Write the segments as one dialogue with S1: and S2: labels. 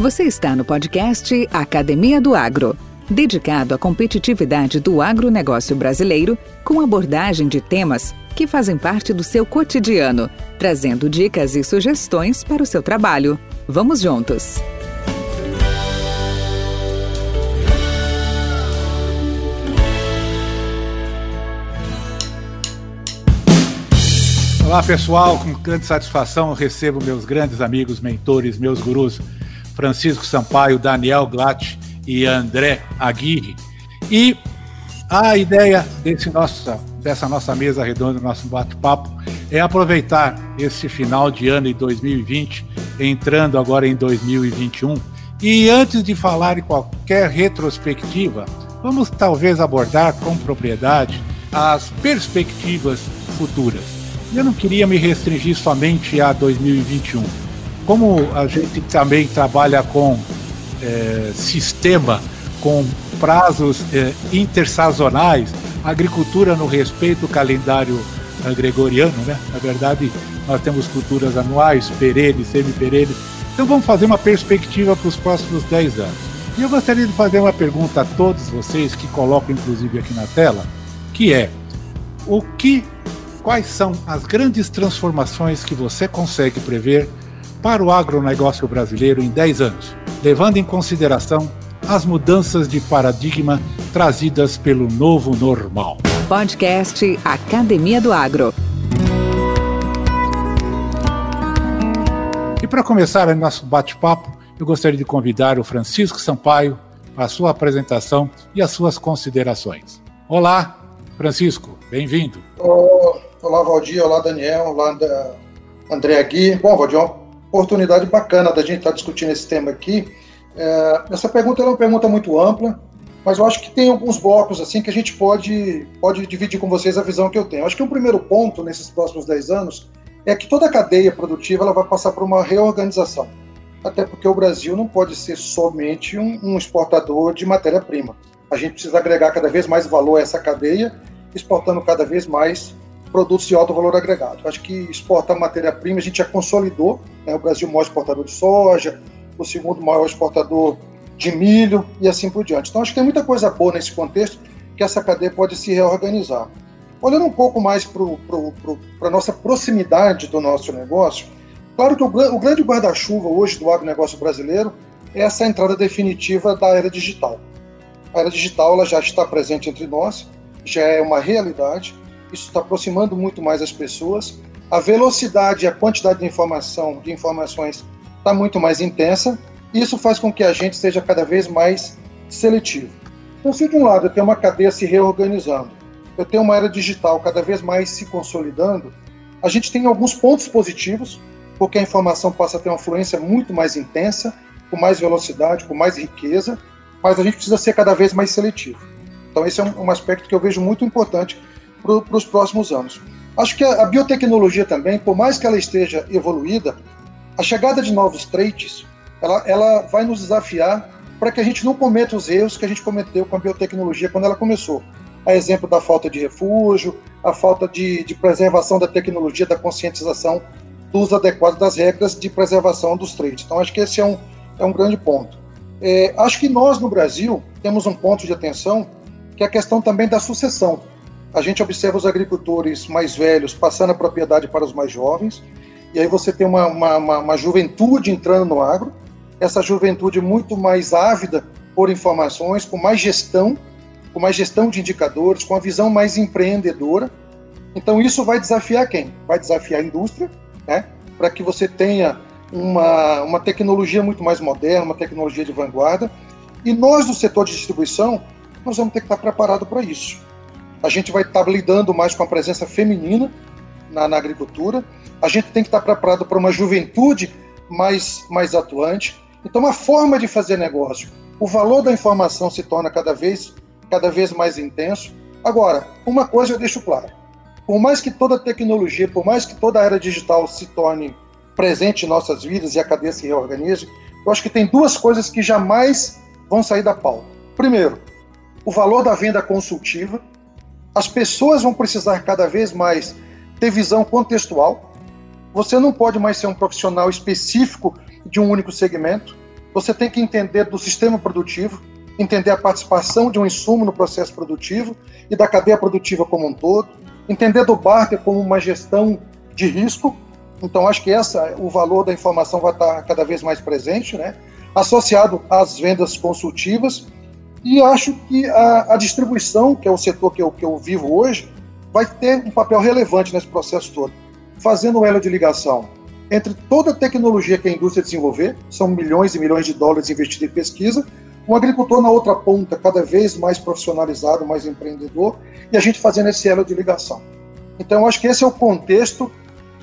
S1: Você está no podcast Academia do Agro, dedicado à competitividade do agronegócio brasileiro, com abordagem de temas que fazem parte do seu cotidiano, trazendo dicas e sugestões para o seu trabalho. Vamos juntos!
S2: Olá pessoal, com grande satisfação recebo meus grandes amigos, mentores, meus gurus, Francisco Sampaio, Daniel Glatt e André Aguirre. E a ideia desse nossa, dessa nossa mesa redonda, nosso bate-papo, é aproveitar esse final de ano em 2020, entrando agora em 2021. E antes de falar em qualquer retrospectiva, vamos talvez abordar com propriedade as perspectivas futuras. Eu não queria me restringir somente a 2021. Como a gente também trabalha com é, sistema, com prazos é, intersazonais, agricultura no respeito ao calendário é, gregoriano, né? Na verdade, nós temos culturas anuais, perenes, semi-perenes. Então vamos fazer uma perspectiva para os próximos 10 anos. E eu gostaria de fazer uma pergunta a todos vocês, que colocam inclusive aqui na tela, que é o que quais são as grandes transformações que você consegue prever para o agronegócio brasileiro em 10 anos, levando em consideração as mudanças de paradigma trazidas pelo novo normal.
S1: Podcast Academia do Agro.
S2: E para começar o nosso bate-papo, eu gostaria de convidar o Francisco Sampaio para a sua apresentação e as suas considerações. Olá, Francisco, bem-vindo.
S3: Olá, Valdir. Olá, Daniel. Olá, André Gui. Bom, Valdir, uma oportunidade bacana da gente estar discutindo esse tema aqui. É, essa pergunta é uma pergunta muito ampla, mas eu acho que tem alguns blocos assim que a gente pode, pode dividir com vocês a visão que eu tenho. Eu acho que um primeiro ponto nesses próximos 10 anos é que toda a cadeia produtiva ela vai passar por uma reorganização. Até porque o Brasil não pode ser somente um, um exportador de matéria-prima. A gente precisa agregar cada vez mais valor a essa cadeia, exportando cada vez mais produtos de alto valor agregado. Acho que exportar matéria-prima a gente já consolidou, né? o Brasil é o maior exportador de soja, o segundo maior exportador de milho e assim por diante. Então acho que tem muita coisa boa nesse contexto que essa cadeia pode se reorganizar. Olhando um pouco mais para a nossa proximidade do nosso negócio, claro que o, o grande guarda-chuva hoje do agronegócio brasileiro é essa entrada definitiva da era digital. A era digital ela já está presente entre nós, já é uma realidade, isso está aproximando muito mais as pessoas. A velocidade a quantidade de informação, de informações, está muito mais intensa. Isso faz com que a gente seja cada vez mais seletivo. Então, se de um lado eu tenho uma cadeia se reorganizando, eu tenho uma era digital cada vez mais se consolidando, a gente tem alguns pontos positivos, porque a informação passa a ter uma fluência muito mais intensa, com mais velocidade, com mais riqueza, mas a gente precisa ser cada vez mais seletivo. Então, esse é um aspecto que eu vejo muito importante para os próximos anos. Acho que a, biotecnologia também, por mais que ela esteja evoluída, a chegada de novos traits, ela, ela vai nos desafiar para que a gente não cometa os erros que a gente cometeu com a biotecnologia quando ela começou. A exemplo da falta de refúgio, a falta de, de preservação da tecnologia, da conscientização do uso adequado das regras de preservação dos traits. Então, acho que esse é um, é um grande ponto. É, acho que nós, no Brasil, temos um ponto de atenção, que é a questão também da sucessão a gente observa os agricultores mais velhos passando a propriedade para os mais jovens, e aí você tem uma, uma, uma, uma juventude entrando no agro, essa juventude muito mais ávida por informações, com mais gestão, com mais gestão de indicadores, com a visão mais empreendedora. Então isso vai desafiar quem? Vai desafiar a indústria, né? para que você tenha uma, uma tecnologia muito mais moderna, uma tecnologia de vanguarda. E nós do setor de distribuição, nós vamos ter que estar preparados para isso a gente vai estar lidando mais com a presença feminina na, na agricultura, a gente tem que estar preparado para uma juventude mais, mais atuante. Então, a forma de fazer negócio, o valor da informação se torna cada vez, cada vez mais intenso. Agora, uma coisa eu deixo claro: por mais que toda tecnologia, por mais que toda a era digital se torne presente em nossas vidas e a cadeia se reorganize, eu acho que tem duas coisas que jamais vão sair da pauta. Primeiro, o valor da venda consultiva, as pessoas vão precisar cada vez mais ter visão contextual. Você não pode mais ser um profissional específico de um único segmento. você tem que entender do sistema produtivo, entender a participação de um insumo no processo produtivo e da cadeia produtiva como um todo, entender do barter como uma gestão de risco. Então, acho que essa, o valor da informação vai estar cada vez mais presente, né? associado às vendas consultivas. E acho que a, a distribuição, que é o setor que eu, que eu vivo hoje, vai ter um papel relevante nesse processo todo, fazendo o elo de ligação entre toda a tecnologia que a indústria desenvolver, são milhões e milhões de dólares investidos em pesquisa, um agricultor na outra ponta, cada vez mais profissionalizado, mais empreendedor, e a gente fazendo esse elo de ligação. Então, eu acho que esse é o contexto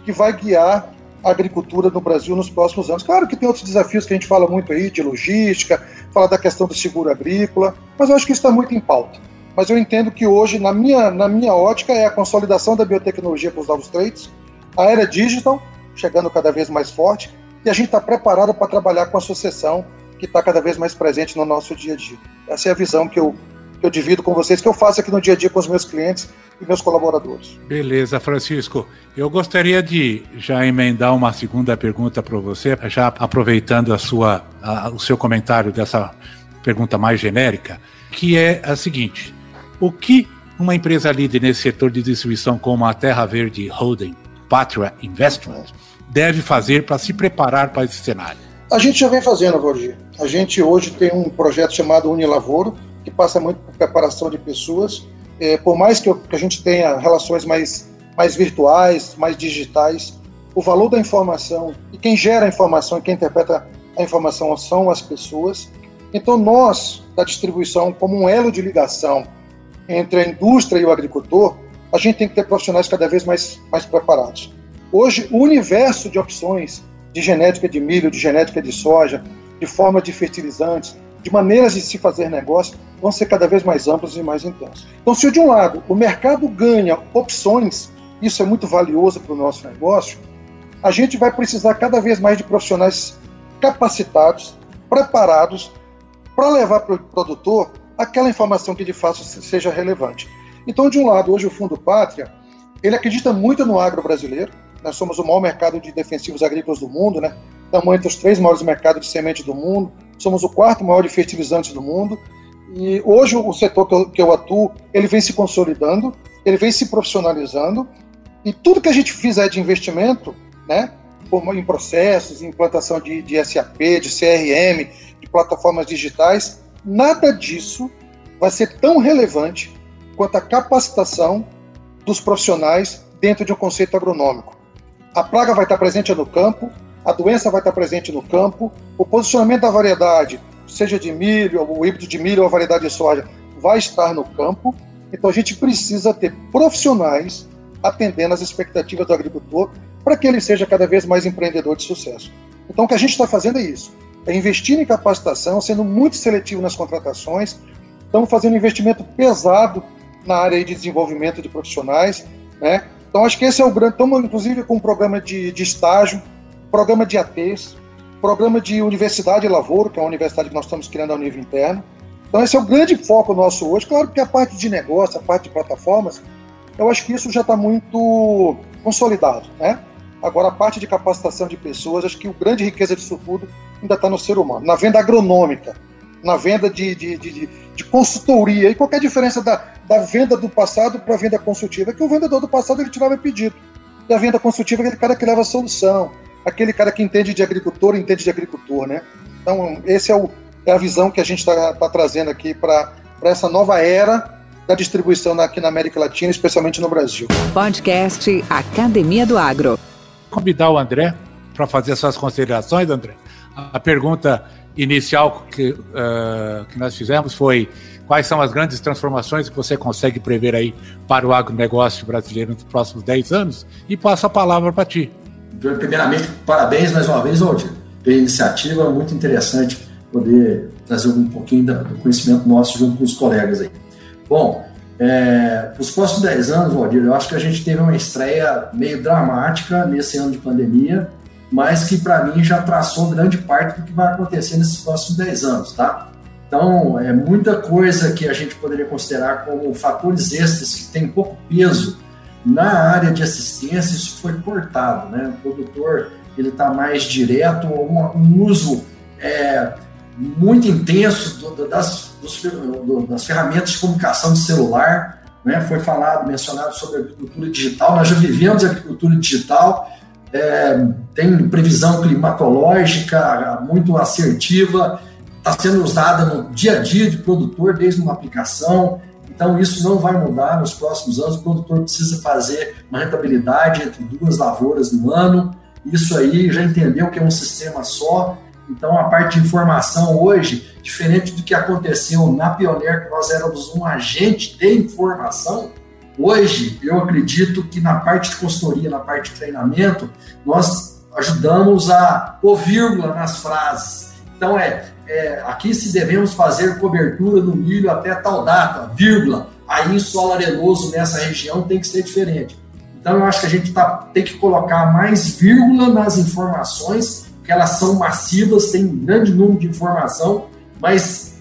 S3: que vai guiar agricultura no Brasil nos próximos anos. Claro que tem outros desafios que a gente fala muito aí, de logística, fala da questão do seguro agrícola, mas eu acho que isso está muito em pauta. Mas eu entendo que hoje, na minha, na minha ótica, é a consolidação da biotecnologia com os novos trades, a era digital, chegando cada vez mais forte, e a gente está preparado para trabalhar com a sucessão que está cada vez mais presente no nosso dia a dia. Essa é a visão que eu, que eu divido com vocês, que eu faço aqui no dia a dia com os meus clientes e meus colaboradores.
S2: Beleza, Francisco. Eu gostaria de já emendar uma segunda pergunta para você, já aproveitando a sua, a, o seu comentário dessa pergunta mais genérica, que é a seguinte: o que uma empresa líder nesse setor de distribuição como a Terra Verde Holding, Patria Investment, deve fazer para se preparar para esse cenário?
S3: A gente já vem fazendo, Valdir. A gente hoje tem um projeto chamado Unilavoro, que passa muito por preparação de pessoas. É, por mais que, eu, que, a gente tenha relações mais, mais virtuais, mais digitais, o valor da informação e quem gera a informação e quem interpreta a informação são as pessoas. Então, nós, da distribuição, como um elo de ligação entre a indústria e o agricultor, a gente tem que ter profissionais cada vez mais, mais preparados. Hoje, o universo de opções de genética de milho, de genética de soja, de forma de fertilizantes, de maneiras de se fazer negócio, vão ser cada vez mais amplos e mais intensos. Então, se de um lado o mercado ganha opções, isso é muito valioso para o nosso negócio, a gente vai precisar cada vez mais de profissionais capacitados, preparados, para levar para o produtor aquela informação que de fato seja relevante. Então, de um lado, hoje o Fundo Pátria, ele acredita muito no agro brasileiro. Nós somos o maior mercado de defensivos agrícolas do mundo, né? Estamos entre os três maiores mercados de semente do mundo. Somos o quarto maior de fertilizantes do mundo. E hoje o setor que eu, que eu atuo, ele vem se consolidando, ele vem se profissionalizando. E tudo que a gente fizer de investimento, né? Em processos, em implantação de, de SAP, de CRM, de plataformas digitais, nada disso vai ser tão relevante quanto a capacitação dos profissionais dentro de um conceito agronômico. A praga vai estar presente no campo, a doença vai estar presente no campo, o posicionamento da variedade, seja de milho, ou híbrido de milho ou a variedade de soja, vai estar no campo. Então a gente precisa ter profissionais atendendo às expectativas do agricultor para que ele seja cada vez mais empreendedor de sucesso. Então o que a gente está fazendo é isso, é investir em capacitação, sendo muito seletivo nas contratações, estamos fazendo investimento pesado na área de desenvolvimento de profissionais, né? Então acho que esse é o grande, estamos inclusive com um programa de, de estágio, programa de ATs, programa de universidade lavoro, que é uma universidade que nós estamos criando ao nível interno. Então esse é o grande foco nosso hoje. Claro que a parte de negócio, a parte de plataformas, eu acho que isso já está muito consolidado, né? Agora a parte de capacitação de pessoas, acho que o grande riqueza disso tudo ainda está no ser humano, na venda agronômica, na venda de, de, de, de consultoria. E qual é a diferença da, da venda do passado para a venda consultiva? É que o vendedor do passado ele tirava pedido. E a venda consultiva é aquele cara que leva a solução, aquele cara que entende de agricultor, entende de agricultor, né? Então, esse é, o, é a visão que a gente está tá trazendo aqui para essa nova era da distribuição aqui na América Latina, especialmente no Brasil.
S1: Podcast Academia do Agro.
S2: Convidar o André para fazer suas considerações, André. A pergunta inicial que, uh, que nós fizemos foi quais são as grandes transformações que você consegue prever aí para o agronegócio brasileiro nos próximos 10 anos e passo a palavra para ti.
S4: Primeiramente, parabéns mais uma vez, Waldir, pela iniciativa, muito interessante poder trazer um pouquinho do conhecimento nosso junto com os colegas aí. Bom, é, os próximos 10 anos, Waldir, eu acho que a gente teve uma estreia meio dramática nesse ano de pandemia, mas que para mim já traçou grande parte do que vai acontecer nesses próximos 10 anos, tá? Então, é muita coisa que a gente poderia considerar como fatores extras que tem pouco peso na área de assistência, isso foi cortado, né? O produtor ele está mais direto, um, uso é, muito intenso do, do, das, dos, do, das ferramentas de comunicação de celular. Né? Foi falado, mencionado sobre agricultura digital. Nós já vivemos agricultura digital, é, tem previsão climatológica muito assertiva, está sendo usada no dia a dia de produtor, desde uma aplicação. Então, isso não vai mudar nos próximos anos. O produtor precisa fazer uma rentabilidade entre duas lavouras no ano. Isso aí já entendeu que é um sistema só. Então, a parte de informação hoje, diferente do que aconteceu na Pioneer, que nós éramos um agente de informação, hoje eu acredito que na parte de consultoria, na parte de treinamento, nós ajudamos a pôr vírgula nas frases. Então, é, é aqui se devemos fazer cobertura do milho até tal data, vírgula. Aí, em solo arenoso nessa região tem que ser diferente. Então, eu acho que a gente tá, tem que colocar mais vírgula nas informações que elas são massivas, tem um grande número de informação, mas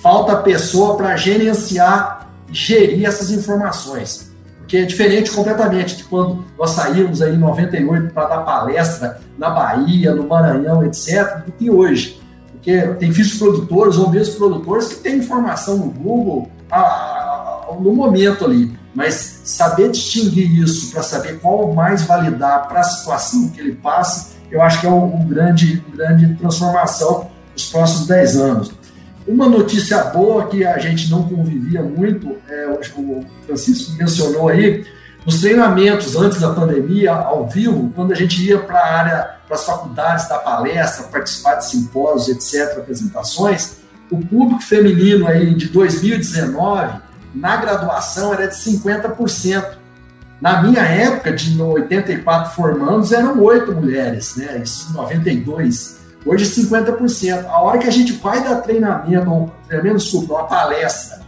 S4: falta pessoa para gerenciar, gerir essas informações. Porque é diferente completamente de quando nós saímos aí em 98 para dar palestra na Bahia, no Maranhão, etc., do que hoje. Porque tem físicos produtores ou mesmo produtores que têm informação no Google a, a, no momento ali. Mas saber distinguir isso para saber qual mais validar para a situação que ele passa eu acho que é uma um grande, grande transformação nos próximos 10 anos. Uma notícia boa que a gente não convivia muito, é, o Francisco mencionou aí, nos treinamentos antes da pandemia, ao vivo, quando a gente ia para a área, para as faculdades da palestra, participar de simpósios, etc., apresentações, o público feminino aí de 2019, na graduação, era de 50%. Na minha época, de 84 formandos, eram oito mulheres, né? Isso em 92. Hoje, 50%. A hora que a gente vai dar treinamento, treinamento, desculpa, uma palestra,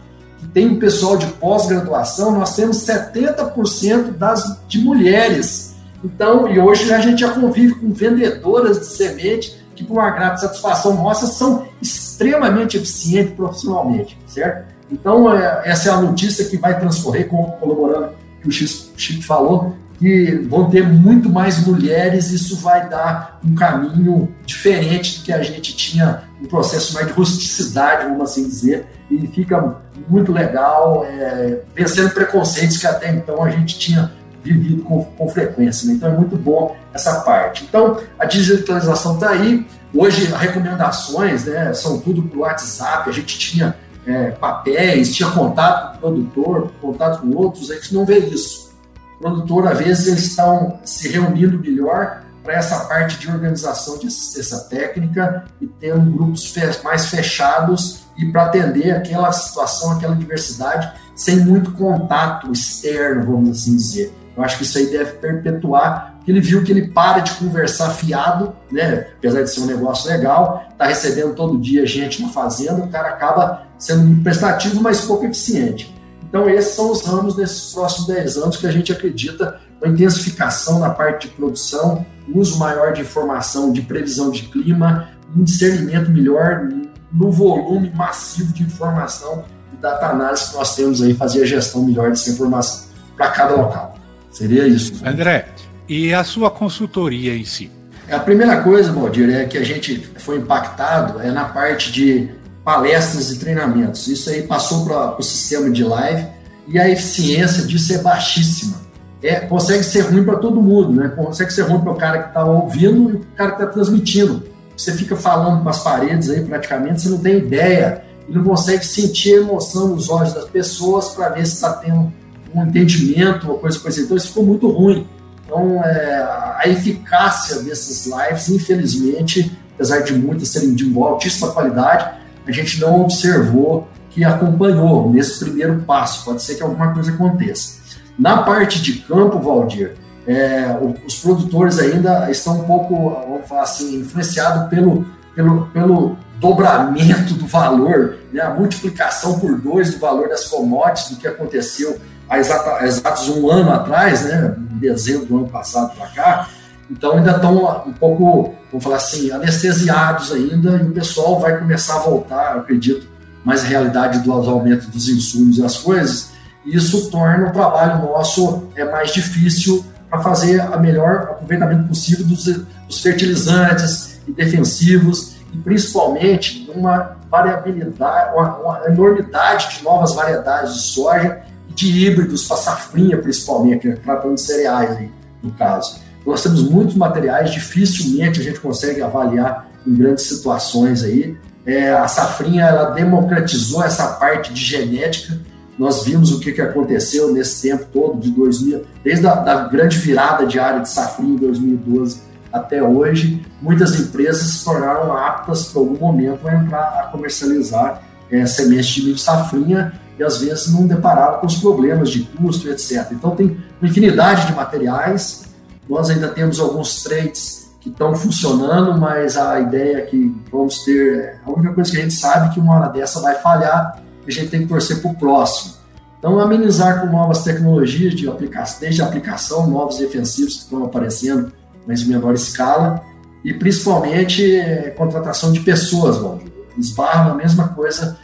S4: tem um pessoal de pós-graduação, nós temos 70% das, de mulheres. Então, e hoje a gente já convive com vendedoras de semente que, por uma grande satisfação nossa, são extremamente eficientes profissionalmente, certo? Então, é, essa é a notícia que vai transcorrer colaborando que o Chico falou, que vão ter muito mais mulheres, isso vai dar um caminho diferente do que a gente tinha, um processo mais de rusticidade, vamos assim dizer, e fica muito legal, é, vencendo preconceitos que até então a gente tinha vivido com, com frequência. Né? Então é muito bom essa parte. Então a digitalização está aí. Hoje, as recomendações né, são tudo por WhatsApp, a gente tinha é, papéis, tinha contato com o produtor, contato com outros, a gente não vê isso. O produtor, às vezes, eles estão se reunindo melhor para essa parte de organização de assistência técnica e tendo grupos mais fechados e para atender aquela situação, aquela diversidade, sem muito contato externo, vamos assim dizer. Eu acho que isso aí deve perpetuar, porque ele viu que ele para de conversar fiado, né? apesar de ser um negócio legal, está recebendo todo dia gente na fazenda, o cara acaba sendo muito prestativo, mas pouco eficiente. Então, esses são os ramos desses próximos 10 anos que a gente acredita uma intensificação na parte de produção, uso maior de informação, de previsão de clima, um discernimento melhor no volume massivo de informação e data análise que nós temos aí, fazer a gestão melhor dessa informação para cada local. Seria isso.
S2: André, e a sua consultoria em si?
S4: A primeira coisa, Valdir, é que a gente foi impactado é na parte de palestras e treinamentos. Isso aí passou para o sistema de live e a eficiência disso é baixíssima. É, consegue ser ruim para todo mundo, né? Consegue ser ruim para o cara que está ouvindo e o cara que está transmitindo. Você fica falando com as paredes aí praticamente, você não tem ideia e não consegue sentir a emoção nos olhos das pessoas para ver se está tendo um entendimento ou coisa coisa. Então isso ficou muito ruim. Então é, a eficácia desses lives, infelizmente, apesar de muitas serem de altíssima qualidade, a gente não observou que acompanhou nesse primeiro passo. Pode ser que alguma coisa aconteça. Na parte de campo, Valdir, é, os produtores ainda estão um pouco, vamos falar assim, influenciados pelo, pelo, pelo dobramento do valor, né, a multiplicação por dois do valor das commodities do que aconteceu há exatos um ano atrás, né, em dezembro do ano passado para cá. Então ainda estão um pouco, vamos falar assim, anestesiados ainda, e o pessoal vai começar a voltar, acredito, mais a realidade do aumento dos insumos e as coisas, isso torna o trabalho nosso é mais difícil para fazer a melhor aproveitamento possível dos, dos fertilizantes e defensivos, e principalmente uma variabilidade, uma, uma enormidade de novas variedades de soja e de híbridos para safrinha, principalmente, né, tratando de cereais aí, no caso. Nós temos muitos materiais, dificilmente a gente consegue avaliar em grandes situações aí. É, a safrinha ela democratizou essa parte de genética. Nós vimos o que, que aconteceu nesse tempo todo, de 2000, desde a da grande virada de área de safrinha em 2012 até hoje, muitas empresas se tornaram aptas para algum momento a entrar a comercializar é, sementes de milho safrinha e às vezes não depararam com os problemas de custo, etc. Então tem uma infinidade de materiais nós ainda temos alguns trades que estão funcionando, mas a ideia é que vamos ter. A única coisa que a gente sabe é que uma hora dessa vai falhar a gente tem que torcer para o próximo. Então, amenizar com novas tecnologias de aplicação, desde a aplicação, novos defensivos que estão aparecendo, mas em menor escala, e principalmente é, contratação de pessoas, Valdir. Esbarra na mesma coisa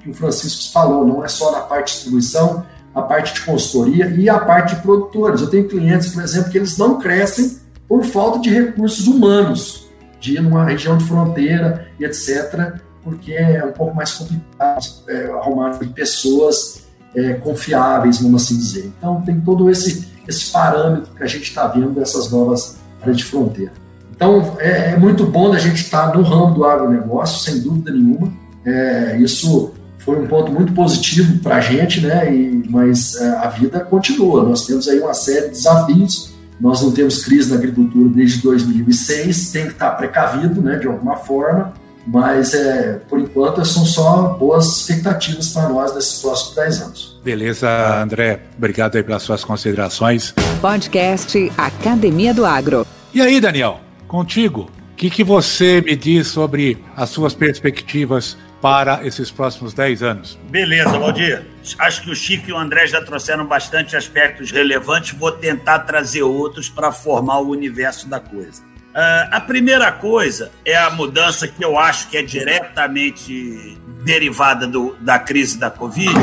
S4: que o Francisco falou, não é só na parte de distribuição, a parte de consultoria e a parte de produtores. Eu tenho clientes, por exemplo, que eles não crescem por falta de recursos humanos, de ir numa região de fronteira e etc., porque é um pouco mais complicado é, arrumar pessoas é, confiáveis, vamos assim dizer. Então, tem todo esse, esse parâmetro que a gente está vendo dessas novas áreas de fronteira. Então, é, é muito bom a gente estar tá no ramo do agronegócio, sem dúvida nenhuma. É, isso foi um ponto muito positivo para a gente, né? E, mas é, a vida continua. Nós temos aí uma série de desafios. Nós não temos crise na agricultura desde 2006, tem que estar precavido, né? De alguma forma. Mas, é, por enquanto, são só boas expectativas para nós nesses próximos 10 anos.
S2: Beleza, André. Obrigado aí pelas suas considerações.
S1: Podcast Academia do Agro.
S2: E aí, Daniel, contigo. O que, que você me diz sobre as suas perspectivas para esses próximos 10 anos?
S5: Beleza, Valdir. Acho que o Chico e o André já trouxeram bastante aspectos relevantes. Vou tentar trazer outros para formar o universo da coisa. Uh, a primeira coisa é a mudança que eu acho que é diretamente derivada do, da crise da Covid,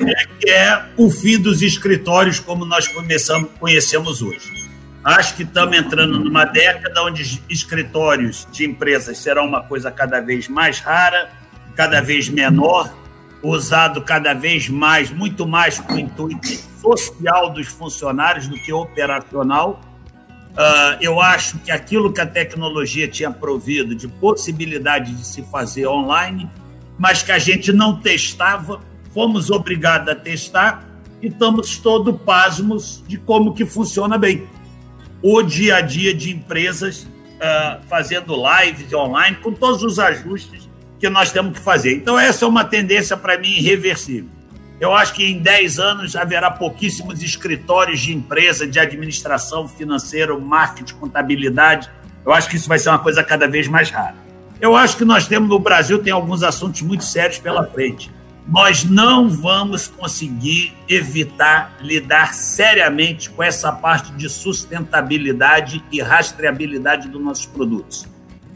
S5: é, que é o fim dos escritórios como nós começamos, conhecemos hoje. Acho que estamos entrando numa década onde escritórios de empresas serão uma coisa cada vez mais rara, cada vez menor, usado cada vez mais, muito mais com o intuito social dos funcionários do que operacional. Uh, eu acho que aquilo que a tecnologia tinha provido de possibilidade de se fazer online, mas que a gente não testava, fomos obrigados a testar e estamos todos pasmos de como que funciona bem. O dia a dia de empresas uh, fazendo lives online, com todos os ajustes que nós temos que fazer. Então, essa é uma tendência para mim irreversível. Eu acho que em 10 anos haverá pouquíssimos escritórios de empresa, de administração financeira, marketing, contabilidade. Eu acho que isso vai ser uma coisa cada vez mais rara. Eu acho que nós temos no Brasil tem alguns assuntos muito sérios pela frente. Nós não vamos conseguir evitar lidar seriamente com essa parte de sustentabilidade e rastreabilidade dos nossos produtos.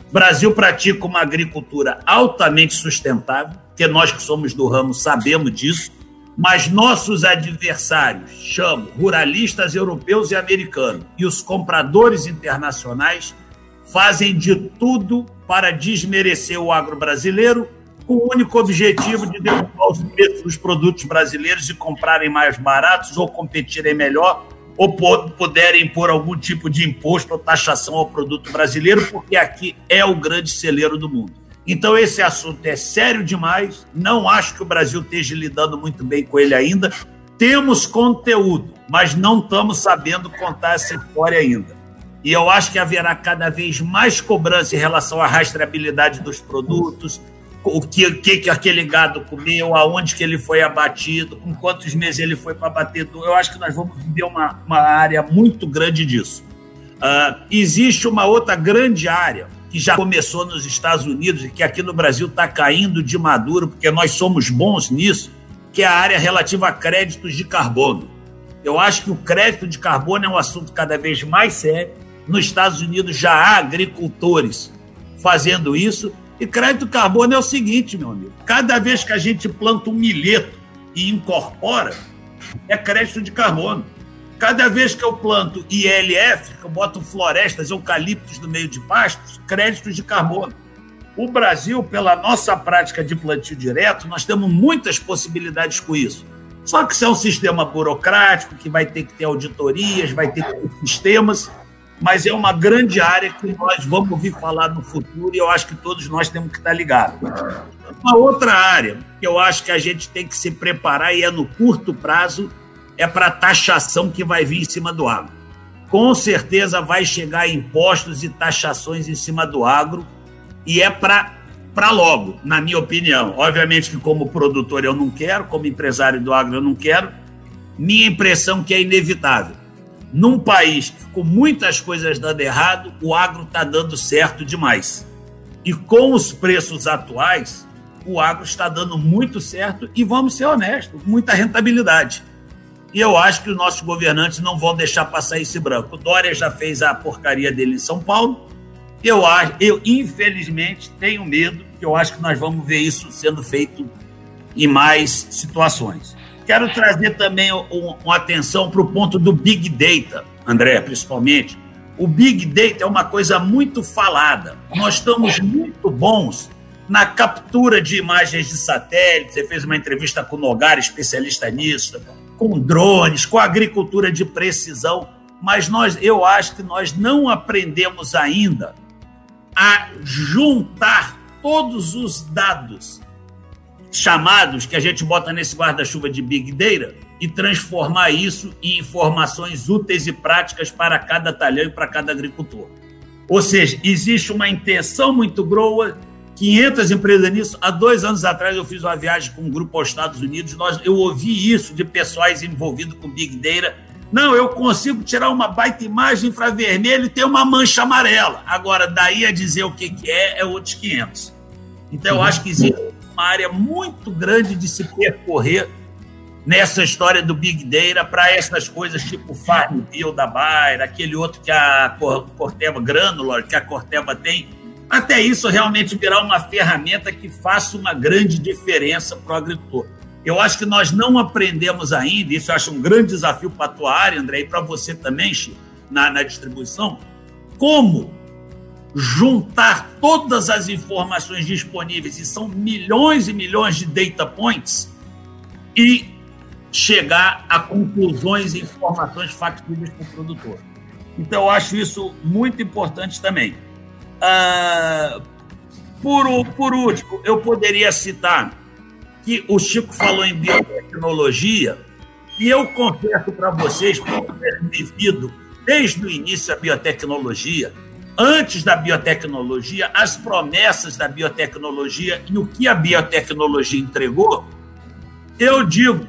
S5: O Brasil pratica uma agricultura altamente sustentável, que nós que somos do ramo sabemos disso, mas nossos adversários, chamo ruralistas europeus e americanos, e os compradores internacionais, fazem de tudo para desmerecer o agro brasileiro, com o único objetivo de derrubar os preços dos produtos brasileiros e comprarem mais baratos ou competirem melhor ou puderem impor algum tipo de imposto ou taxação ao produto brasileiro, porque aqui é o grande celeiro do mundo. Então, esse assunto é sério demais. Não acho que o Brasil esteja lidando muito bem com ele ainda. Temos conteúdo, mas não estamos sabendo contar essa história ainda. E eu acho que haverá cada vez mais cobrança em relação à rastreabilidade dos produtos, o que, que, que aquele gado comeu, aonde que ele foi abatido, com quantos meses ele foi para bater. Eu acho que nós vamos viver uma, uma área muito grande disso. Uh, existe uma outra grande área que já começou nos Estados Unidos e que aqui no Brasil está caindo de maduro, porque nós somos bons nisso, que é a área relativa a créditos de carbono. Eu acho que o crédito de carbono é um assunto cada vez mais sério. Nos Estados Unidos já há agricultores fazendo isso e crédito carbono é o seguinte, meu amigo: cada vez que a gente planta um milheto e incorpora, é crédito de carbono. Cada vez que eu planto ILF, que eu boto florestas, eucaliptos no meio de pastos, créditos de carbono. O Brasil, pela nossa prática de plantio direto, nós temos muitas possibilidades com isso. Só que isso é um sistema burocrático que vai ter que ter auditorias, vai ter que ter sistemas, mas é uma grande área que nós vamos ouvir falar no futuro e eu acho que todos nós temos que estar ligados. Uma outra área que eu acho que a gente tem que se preparar e é no curto prazo é para a taxação que vai vir em cima do agro. Com certeza vai chegar impostos e taxações em cima do agro e é para para logo, na minha opinião. Obviamente que como produtor eu não quero, como empresário do agro eu não quero. Minha impressão que é inevitável. Num país com muitas coisas dando errado, o agro está dando certo demais. E com os preços atuais, o agro está dando muito certo e, vamos ser honestos, muita rentabilidade. E eu acho que os nossos governantes não vão deixar passar esse branco. O Dória já fez a porcaria dele em São Paulo. Eu, eu infelizmente, tenho medo, que eu acho que nós vamos ver isso sendo feito em mais situações. Quero trazer também uma atenção para o ponto do Big Data, André, principalmente. O Big Data é uma coisa muito falada. Nós estamos muito bons na captura de imagens de satélite. Você fez uma entrevista com o Nogar, especialista nisso com drones, com agricultura de precisão, mas nós, eu acho que nós não aprendemos ainda a juntar todos os dados chamados que a gente bota nesse guarda-chuva de Big Data e transformar isso em informações úteis e práticas para cada talhão e para cada agricultor. Ou seja, existe uma intenção muito boa 500 empresas nisso. Há dois anos atrás eu fiz uma viagem com um grupo aos Estados Unidos. Nós, eu ouvi isso de pessoais envolvidos com Big Data. Não, eu consigo tirar uma baita imagem infravermelho e ter uma mancha amarela. Agora, daí a dizer o que, que é, é outros 500. Então, eu acho que existe uma área muito grande de se percorrer nessa história do Big Data para essas coisas tipo Farmville da Bayer, aquele outro que a Corteva Granular, que a Corteva tem, até isso realmente virar uma ferramenta que faça uma grande diferença para o agricultor. Eu acho que nós não aprendemos ainda, isso eu acho um grande desafio para a tua área, André, e para você também, Chico, na, na distribuição, como juntar todas as informações disponíveis, e são milhões e milhões de data points, e chegar a conclusões e informações factíveis para o produtor. Então, eu acho isso muito importante também. Ah, por, por último, eu poderia citar que o Chico falou em biotecnologia, e eu confesso para vocês, por ter vivido desde o início a biotecnologia, antes da biotecnologia, as promessas da biotecnologia e o que a biotecnologia entregou, eu digo,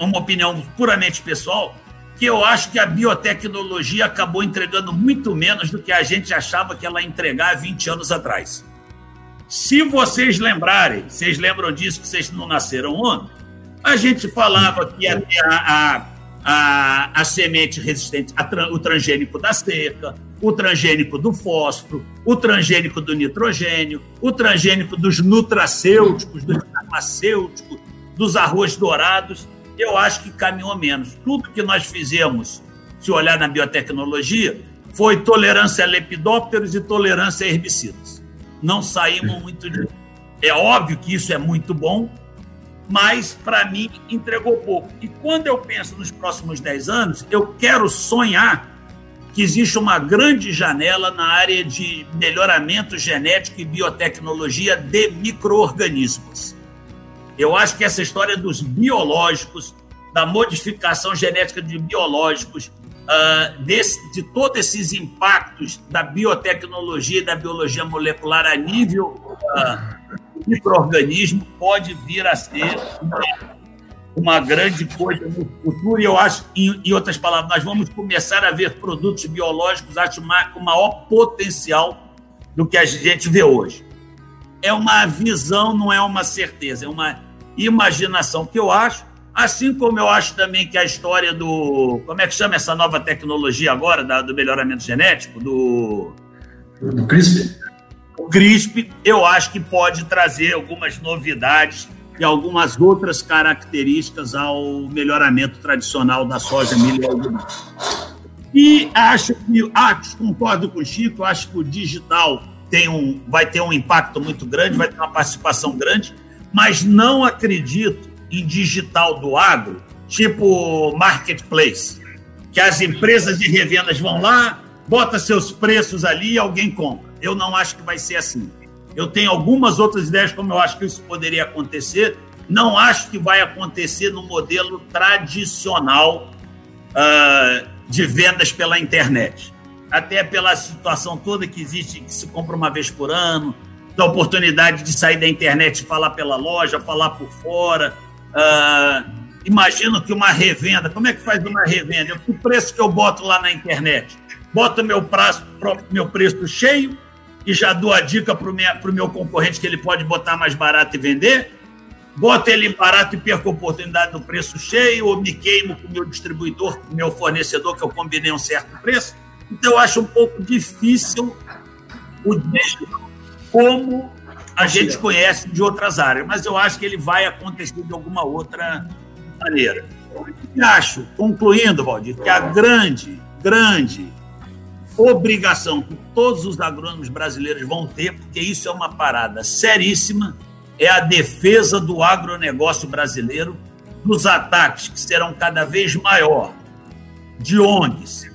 S5: uma opinião puramente pessoal, que eu acho que a biotecnologia acabou entregando muito menos do que a gente achava que ela ia entregar há 20 anos atrás. Se vocês lembrarem, vocês lembram disso que vocês não nasceram ontem, a gente falava que ia ter a, a, a, a semente resistente, a, o transgênico da seca, o transgênico do fósforo, o transgênico do nitrogênio, o transgênico dos nutracêuticos, dos farmacêuticos, dos arroz dourados eu acho que caminhou menos. Tudo que nós fizemos, se olhar na biotecnologia, foi tolerância a lepidópteros e tolerância a herbicidas. Não saímos muito de. É óbvio que isso é muito bom, mas para mim entregou pouco. E quando eu penso nos próximos 10 anos, eu quero sonhar que existe uma grande janela na área de melhoramento genético e biotecnologia de micro-organismos. Eu acho que essa história dos biológicos, da modificação genética de biológicos, uh, desse, de todos esses impactos da biotecnologia e da biologia molecular a nível uh, microorganismo pode vir a ser uma, uma, grande coisa no futuro. E eu acho, em, em, outras palavras, nós vamos começar a ver produtos biológicos com maior potencial do que a gente vê hoje. É uma visão, não é uma certeza, é uma imaginação, que eu acho, assim como eu acho também que a história do. Como é que chama essa nova tecnologia agora, da, do melhoramento genético? Do.
S4: Do CRISPR?
S5: O CRISPR, eu acho que pode trazer algumas novidades e algumas outras características ao melhoramento tradicional da soja, milho e acho que, acho, concordo com o Chico, acho que o digital tem um, vai ter um impacto muito grande, vai ter uma participação grande, mas não acredito em digital do agro, tipo marketplace, que as empresas de revendas vão lá, bota seus preços ali e alguém compra. Eu não acho que vai ser assim. Eu tenho algumas outras ideias como eu acho que isso poderia acontecer. Não acho que vai acontecer no modelo tradicional uh, de vendas pela internet. Até pela situação toda que existe, que se compra uma vez por ano, da oportunidade de sair da internet e falar pela loja, falar por fora. Uh, imagino que uma revenda, como é que faz uma revenda? O preço que eu boto lá na internet? Boto meu, prazo, meu preço cheio e já dou a dica para o meu concorrente que ele pode botar mais barato e vender? Boto ele barato e perco a oportunidade do preço cheio ou me queimo com o meu distribuidor, com o meu fornecedor, que eu combinei um certo preço? Então, eu acho um pouco difícil o digital como a gente conhece de outras áreas, mas eu acho que ele vai acontecer de alguma outra maneira. E acho, concluindo, Valdir, que a grande, grande obrigação que todos os agrônomos brasileiros vão ter, porque isso é uma parada seríssima, é a defesa do agronegócio brasileiro dos ataques que serão cada vez maior de ONGs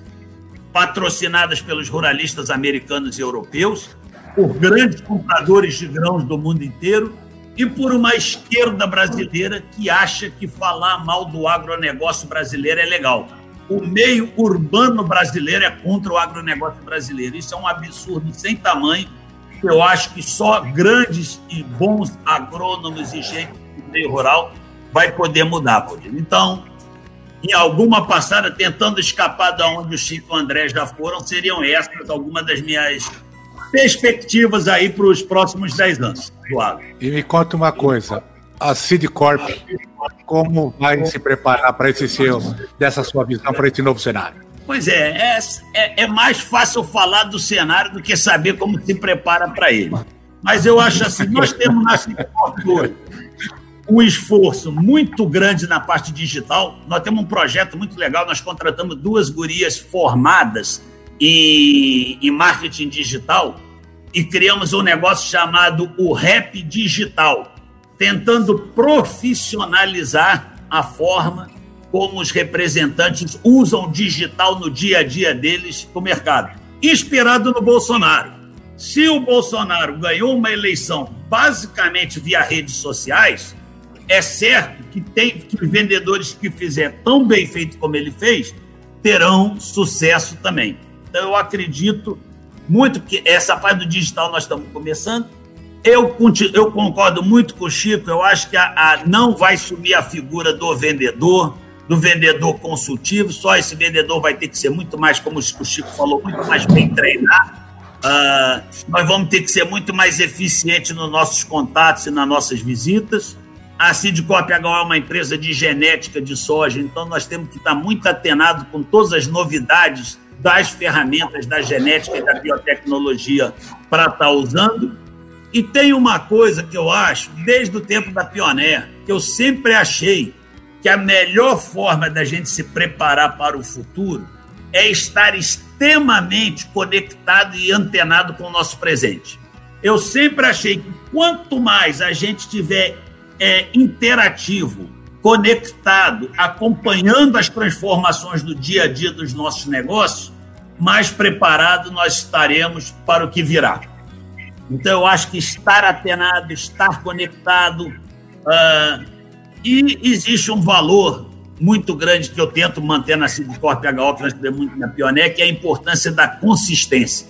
S5: patrocinadas pelos ruralistas americanos e europeus, por grandes compradores de grãos do mundo inteiro e por uma esquerda brasileira que acha que falar mal do agronegócio brasileiro é legal. O meio urbano brasileiro é contra o agronegócio brasileiro. Isso é um absurdo sem tamanho. Eu acho que só grandes e bons agrônomos e gente do meio rural vai poder mudar, Valdir. Então, em alguma passada, tentando escapar de onde o Chico e o André já foram, seriam essas algumas das minhas perspectivas aí para os próximos 10 anos do agro.
S2: E me conta uma coisa, a Sidcorp, como vai se preparar para esse seu, dessa sua visão, para esse novo cenário?
S5: Pois é, é, é, é, mais fácil falar do cenário do que saber como se prepara para ele. Mas eu acho assim, nós temos na Sidcorp um esforço muito grande na parte digital. Nós temos um projeto muito legal, nós contratamos duas gurias formadas em, em marketing digital e criamos um negócio chamado o Rap Digital, tentando profissionalizar a forma como os representantes usam digital no dia a dia deles no mercado. Inspirado no Bolsonaro. Se o Bolsonaro ganhou uma eleição basicamente via redes sociais, é certo que tem que vendedores que fizer tão bem feito como ele fez terão sucesso também. Então, eu acredito muito que essa parte do digital nós estamos começando. Eu, eu concordo muito com o Chico, eu acho que a, a, não vai sumir a figura do vendedor, do vendedor consultivo, só esse vendedor vai ter que ser muito mais, como o Chico falou, muito mais bem treinado. Uh, nós vamos ter que ser muito mais eficiente nos nossos contatos e nas nossas visitas. A Sidcop HO é uma empresa de genética de soja, então nós temos que estar muito atenado com todas as novidades das ferramentas da genética e da biotecnologia para estar tá usando. E tem uma coisa que eu acho, desde o tempo da Pioneer, que eu sempre achei que a melhor forma da gente se preparar para o futuro é estar extremamente conectado e antenado com o nosso presente. Eu sempre achei que quanto mais a gente tiver é, interativo, conectado, acompanhando as transformações do dia a dia dos nossos negócios, mais preparado nós estaremos para o que virá. Então, eu acho que estar atenado, estar conectado, uh, e existe um valor muito grande que eu tento manter na Sidcorp HO, que nós temos muito na Pioneer, que é a importância da consistência,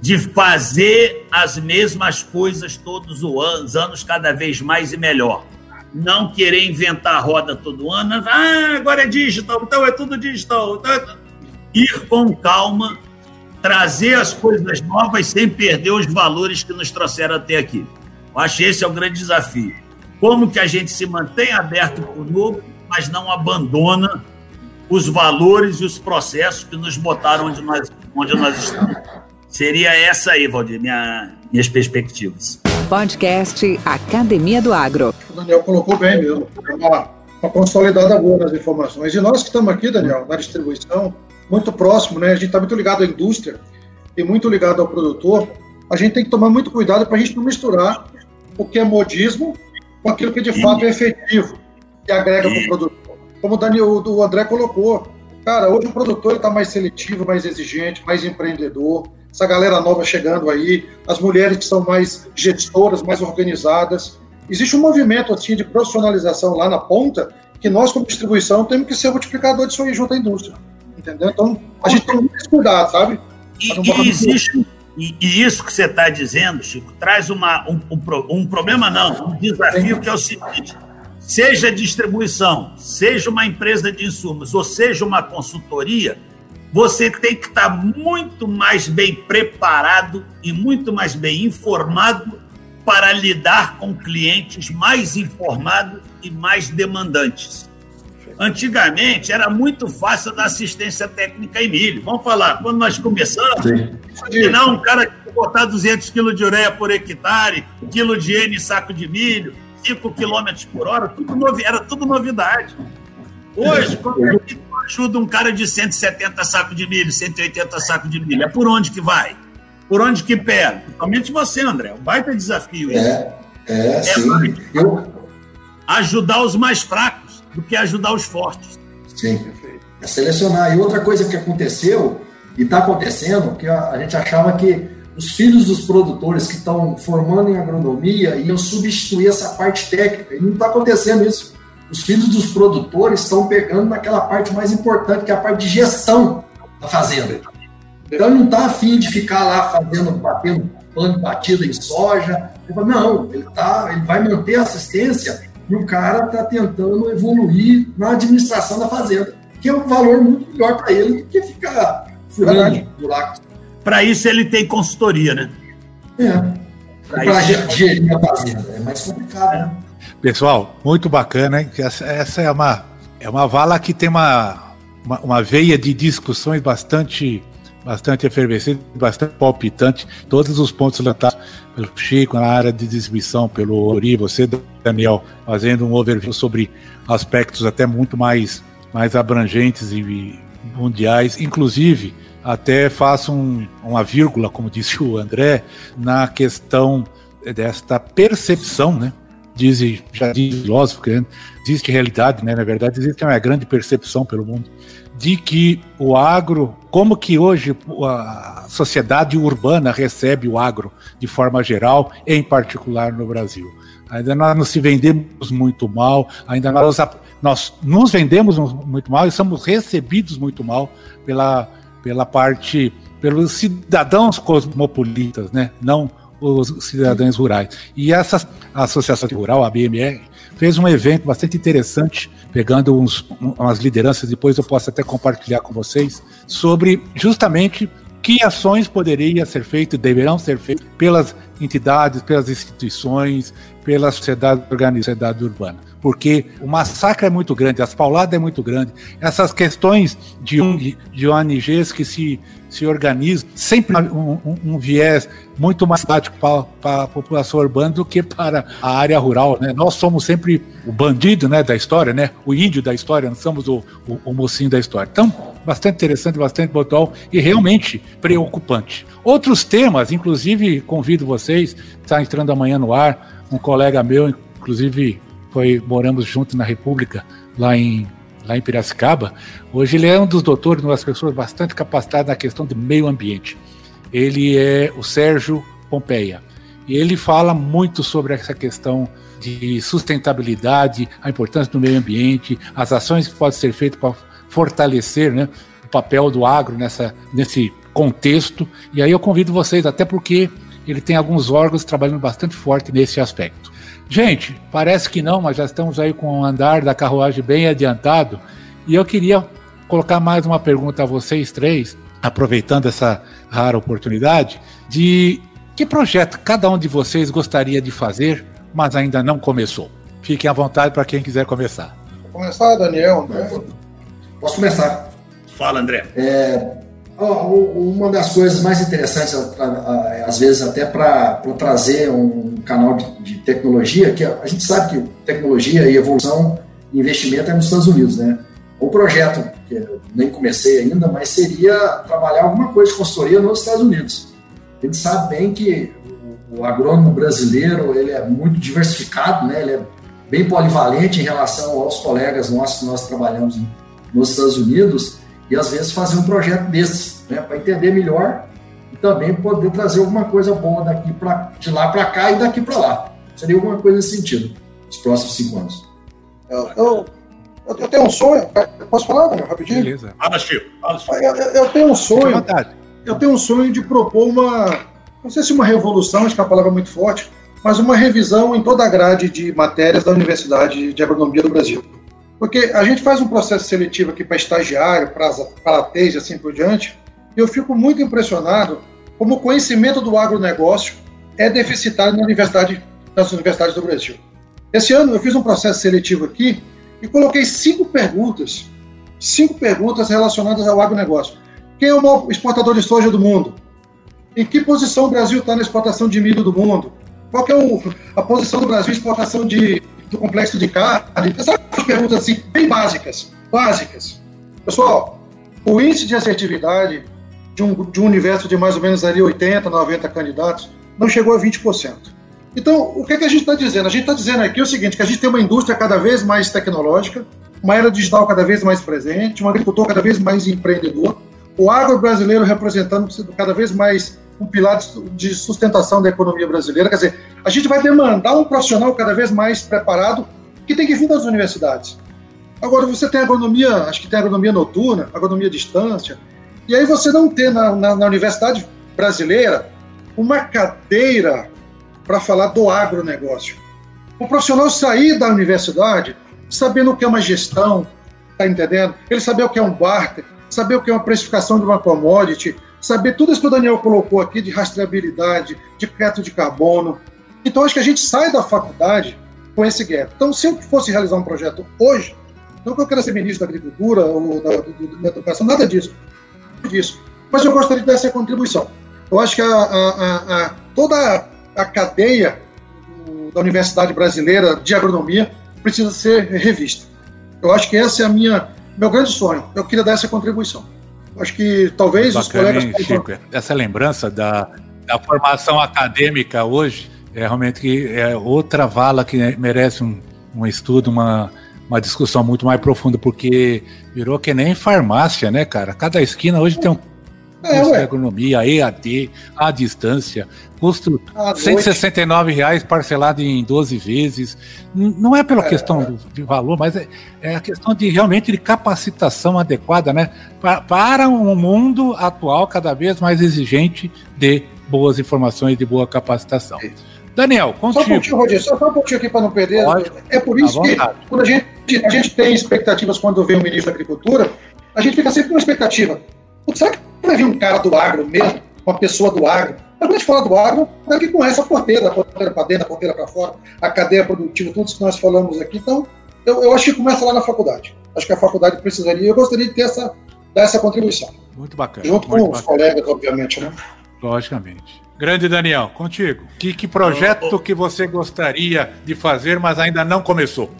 S5: de fazer as mesmas coisas todos os anos, cada vez mais e melhor não querer inventar a roda todo ano. Ah, agora é digital, então é tudo digital. Então é... Ir com calma, trazer as coisas novas sem perder os valores que nos trouxeram até aqui. Eu acho que esse é o grande desafio. Como que a gente se mantém aberto para o novo, mas não abandona os valores e os processos que nos botaram onde nós, onde nós estamos. Seria essa aí, Valdir, minha, minhas perspectivas.
S1: Podcast Academia do Agro.
S3: O Daniel colocou bem mesmo. É uma, uma consolidada boa nas informações. E nós que estamos aqui, Daniel, na distribuição, muito próximo, né? A gente está muito ligado à indústria e muito ligado ao produtor. a gente tem que tomar muito cuidado para a gente não misturar o que é modismo com aquilo que de fato é efetivo e agrega para o produtor. Como o, Daniel, o André colocou, cara, hoje o produtor está mais seletivo, mais exigente, mais empreendedor. Essa galera nova chegando aí, as mulheres que são mais gestoras, mais organizadas. Existe um movimento assim de profissionalização lá na ponta que nós, como distribuição, temos que ser multiplicador disso aí junto à indústria. Entendeu? Então, a gente tem muito cuidado, sabe?
S5: E, e existe, e, e, isso que você está dizendo, Chico, traz uma, um, um, um, problema, não, um desafio que é o seguinte: seja distribuição, seja uma empresa de insumos, ou seja uma consultoria, você tem que estar tá muito mais bem preparado e muito mais bem informado para lidar com clientes mais informados e mais demandantes. Antigamente era muito fácil dar assistência técnica em milho. Vamos falar, quando nós começamos, não, um cara que botar 200 quilos de ureia por hectare, quilo de N saco de milho, 5 quilômetros por hora, tudo novi, era tudo novidade. Hoje, quando ajuda um cara de 170 sacos de milho, 180 sacos de milho, é por onde que vai? Por onde que pega? Principalmente você, André. Um baita desafio isso.
S4: É, é, é sim. Eu...
S5: Ajudar os mais fracos do que ajudar os fortes.
S4: Sim. É selecionar. E outra coisa que aconteceu, e está acontecendo, que a, a gente achava que os filhos dos produtores que estão formando em agronomia iam substituir essa parte técnica. E não está acontecendo isso. Os filhos dos produtores estão pegando naquela parte mais importante, que é a parte de gestão da fazenda. Então ele não está afim de ficar lá fazendo, batendo pano de batida em soja. Ele fala, não, ele, tá, ele vai manter a assistência e o cara está tentando evoluir na administração da fazenda, que é um valor muito melhor para ele do que ficar furando buracos.
S5: Para isso ele tem consultoria, né?
S4: É. Para gerir a fazenda. É mais complicado, né?
S2: Pessoal, muito bacana, hein? Essa, essa é uma, é uma vala que tem uma, uma, uma veia de discussões bastante bastante efervescente, bastante palpitante. Todos os pontos levantados pelo Chico na área de distribuição, pelo Ori, você, Daniel, fazendo um overview sobre aspectos até muito mais, mais abrangentes e mundiais, inclusive até faço um, uma vírgula, como disse o André, na questão desta percepção, né? Diz, já diz filósofo, que existe realidade, né? Na verdade, existe uma grande percepção pelo mundo de que o agro, como que hoje a sociedade urbana recebe o agro de forma geral, em particular no Brasil. Ainda nós nos vendemos muito mal, ainda nós, nós nos vendemos muito mal e somos recebidos muito mal pela, pela parte, pelos cidadãos cosmopolitas, né? não os cidadãos rurais. E essa associação rural, a BMR, fez um evento bastante interessante pegando uns, umas lideranças, depois eu posso até compartilhar com vocês, sobre justamente que ações poderiam ser feitas, deverão ser feitas pelas entidades, pelas instituições, pela sociedade organizada, sociedade urbana. Porque o massacre é muito grande, as pauladas é muito grande. Essas questões de, de ONGs que se se organiza sempre um, um, um viés muito mais prático para, para, a população urbana do que para a área rural, né? Nós somos sempre o bandido, né, da história, né? O índio da história, não somos o, o, o mocinho da história. Então, bastante interessante, bastante botual e realmente preocupante. Outros temas, inclusive convido vocês, está entrando amanhã no ar, um colega meu, inclusive foi moramos juntos na República lá em lá em Piracicaba, hoje ele é um dos doutores, uma das pessoas bastante capacitadas na questão de meio ambiente. Ele é o Sérgio Pompeia. E ele fala muito sobre essa questão de sustentabilidade, a importância do meio ambiente, as ações que podem ser feitas para fortalecer né, o papel do agro nessa, nesse contexto. E aí eu convido vocês, até porque ele tem alguns órgãos trabalhando bastante forte nesse aspecto. Gente, parece que não, mas já estamos aí com o andar da carruagem bem adiantado. E eu queria colocar mais uma pergunta a vocês três, aproveitando essa rara oportunidade, de que projeto cada um de vocês gostaria de fazer, mas ainda não começou. Fiquem à vontade para quem quiser começar.
S3: Vou começar, Daniel. Né?
S4: Posso começar?
S5: Fala, André.
S4: É, uma das coisas mais interessantes, às vezes até para trazer um canal de, tecnologia, que a gente sabe que tecnologia e evolução e investimento é nos Estados Unidos, né? O projeto, que eu nem comecei ainda, mas seria trabalhar alguma coisa de consultoria nos Estados Unidos. A gente sabe bem que o agrônomo brasileiro ele é muito diversificado, né? ele é bem polivalente em relação aos colegas nossos que nós trabalhamos nos Estados Unidos e às vezes fazer um projeto desses, né, para entender melhor e também poder trazer alguma coisa boa daqui pra, de lá para cá e daqui para lá. Seria alguma coisa nesse sentido, nos próximos cinco anos.
S3: Eu, eu, eu tenho um sonho, posso falar, meu, rapidinho?
S5: Beleza. Fala, Chico. Fala, Chico.
S3: Eu, eu, tenho um sonho, eu tenho um sonho de propor uma, não sei se uma revolução, acho que é uma palavra muito forte, mas uma revisão em toda a grade de matérias da Universidade de Agronomia do Brasil. Porque a gente faz um processo seletivo aqui para estagiário, para, ATs e assim por diante, e eu fico muito impressionado como o conhecimento do agronegócio é deficitário na universidade, nas universidades do Brasil. Esse ano eu fiz um processo seletivo aqui e coloquei cinco perguntas, cinco perguntas relacionadas ao agronegócio. Quem é o maior exportador de soja do mundo? Em que posição o Brasil está na exportação de milho do mundo? Qual é o, a posição do Brasil em exportação de, do complexo de carne? Perguntas assim, bem básicas. Básicas. Pessoal, o índice de assertividade de um, de um universo de mais ou menos ali 80, 90 candidatos não chegou a 20%. Então, o que, é que a gente está dizendo? A gente está dizendo aqui o seguinte, que a gente tem uma indústria cada vez mais tecnológica, uma era digital cada vez mais presente, um agricultor cada vez mais empreendedor, o agro brasileiro representando cada vez mais um pilar de sustentação da economia brasileira. Quer dizer, a gente vai demandar um profissional cada vez mais preparado que tem que vir das universidades. Agora, você tem agronomia, acho que tem agronomia noturna, agronomia à distância, e aí você não tem na, na, na universidade brasileira uma cadeira para falar do agronegócio. O profissional sair da universidade sabendo o que é uma gestão, tá entendendo? Ele saber o que é um barter, saber o que é uma precificação de uma commodity, saber tudo isso que o Daniel colocou aqui de rastreabilidade, de crédito de carbono. Então, acho que a gente sai da faculdade com esse gap. Então, se eu fosse realizar um projeto hoje, não que eu queira ser ministro da Agricultura ou da, da Educação, nada disso, disso. Mas eu gostaria de dar essa contribuição. Eu acho que a, a, a, toda a cadeia da Universidade Brasileira de Agronomia precisa ser revista. Eu acho que esse é a minha meu grande sonho. Eu queria dar essa contribuição. Acho que talvez Bacana, os colegas. Hein,
S2: Chico, essa lembrança da, da formação acadêmica hoje é realmente que é outra vala que merece um, um estudo, uma, uma discussão muito mais profunda, porque virou que nem farmácia, né, cara? Cada esquina hoje tem um é, curso de agronomia, EAD, à distância, custo 169 reais parcelado em 12 vezes. Não é pela é, questão é. de valor, mas é, é, a questão de realmente de capacitação adequada, né? Para, para um mundo atual cada vez mais exigente de boas informações, de boa capacitação. Daniel, contigo.
S3: Só um pouquinho, Roger, só um pouquinho aqui para não perder. Pode, é por isso que quando a gente, a gente tem expectativas quando vem o ministro da Agricultura, a gente fica sempre com uma expectativa. Será que vai vir um cara do agro mesmo, uma pessoa do agro? Mas quando a gente fala do agro, é que conhece a porteira, a porteira para dentro, a porteira para fora, a cadeia produtiva, tudo isso que nós falamos aqui. Então, eu, eu acho que começa lá na faculdade. Acho que a faculdade precisaria, eu gostaria de ter essa, dar essa contribuição.
S2: Muito bacana.
S3: Junto
S2: muito
S3: com bacana. os colegas, obviamente, né?
S2: Logicamente. Grande Daniel, contigo. Que, que projeto oh, oh. que você gostaria de fazer, mas ainda não começou?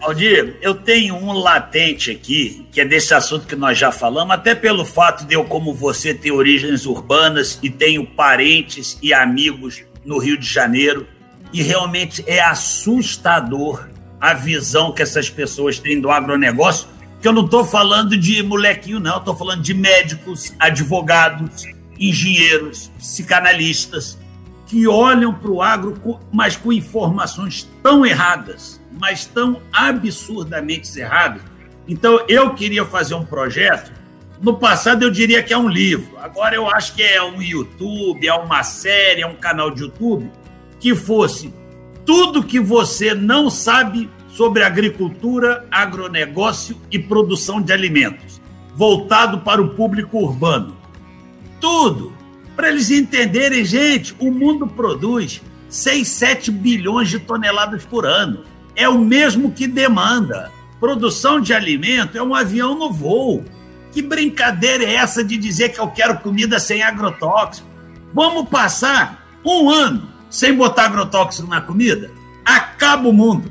S5: Aldir, eu tenho um latente aqui, que é desse assunto que nós já falamos, até pelo fato de eu, como você, ter origens urbanas e tenho parentes e amigos no Rio de Janeiro, e realmente é assustador a visão que essas pessoas têm do agronegócio, que eu não estou falando de molequinho, não, estou falando de médicos, advogados, engenheiros, psicanalistas, que olham para o agro, mas com informações tão erradas mas tão absurdamente errados. Então, eu queria fazer um projeto. No passado, eu diria que é um livro. Agora, eu acho que é um YouTube, é uma série, é um canal de YouTube que fosse tudo que você não sabe sobre agricultura, agronegócio e produção de alimentos, voltado para o público urbano. Tudo. Para eles entenderem, gente, o mundo produz 6, 7 bilhões de toneladas por ano é o mesmo que demanda. Produção de alimento é um avião no voo. Que brincadeira é essa de dizer que eu quero comida sem agrotóxico? Vamos passar um ano sem botar agrotóxico na comida? Acaba o mundo.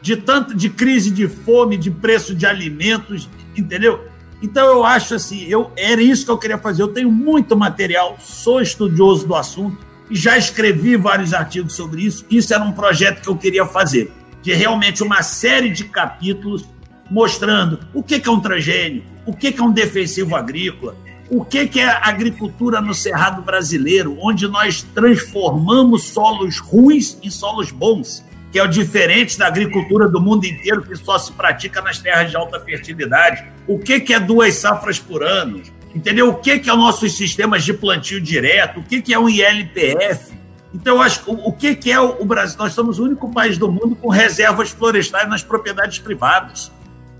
S5: De tanto de crise de fome, de preço de alimentos, entendeu? Então eu acho assim, eu era isso que eu queria fazer. Eu tenho muito material, sou estudioso do assunto e já escrevi vários artigos sobre isso. Isso era um projeto que eu queria fazer, de realmente uma série de capítulos mostrando o que é um transgênico, o que é um defensivo agrícola, o que é a agricultura no Cerrado brasileiro, onde nós transformamos solos ruins em solos bons, que é o diferente da agricultura do mundo inteiro, que só se pratica nas terras de alta fertilidade. O que é duas safras por ano? Entendeu? O que é os nossos sistemas de plantio direto? O que é um ILPF? Então, eu acho o que é o Brasil? Nós somos o único país do mundo com reservas florestais nas propriedades privadas.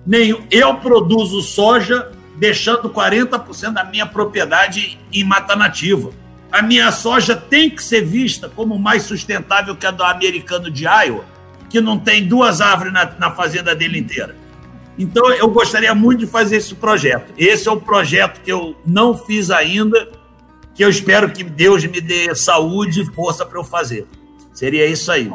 S5: Nem eu produzo soja deixando 40% da minha propriedade em mata nativa. A minha soja tem que ser vista como mais sustentável que a do americano de Iowa, que não tem duas árvores na, na fazenda dele inteira. Então, eu gostaria muito de fazer esse projeto. Esse é um projeto que eu não fiz ainda, que eu espero que Deus me dê saúde e força para eu fazer. Seria isso aí.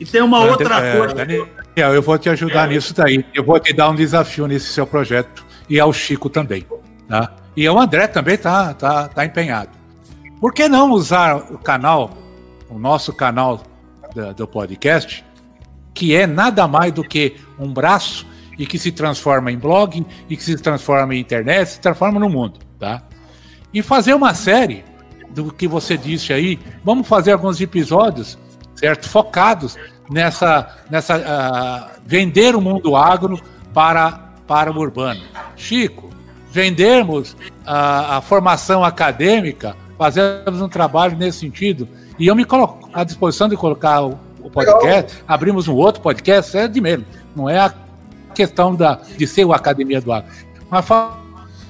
S5: E tem uma outra é, coisa. Daniel,
S2: eu vou te ajudar é. nisso daí. Eu vou te dar um desafio nesse seu projeto e ao Chico também. Tá? E o André também está tá, tá empenhado. Por que não usar o canal, o nosso canal do, do podcast, que é nada mais do que um braço e que se transforma em blog e que se transforma em internet, se transforma no mundo, tá? E fazer uma série do que você disse aí, vamos fazer alguns episódios, certo, focados nessa nessa uh, vender o mundo agro para para o urbano. Chico, vendermos a formação acadêmica, fazemos um trabalho nesse sentido. E eu me coloco à disposição de colocar o, o podcast, Legal. abrimos um outro podcast, é de menos. Não é a questão da, de ser o Academia do Agro. Mas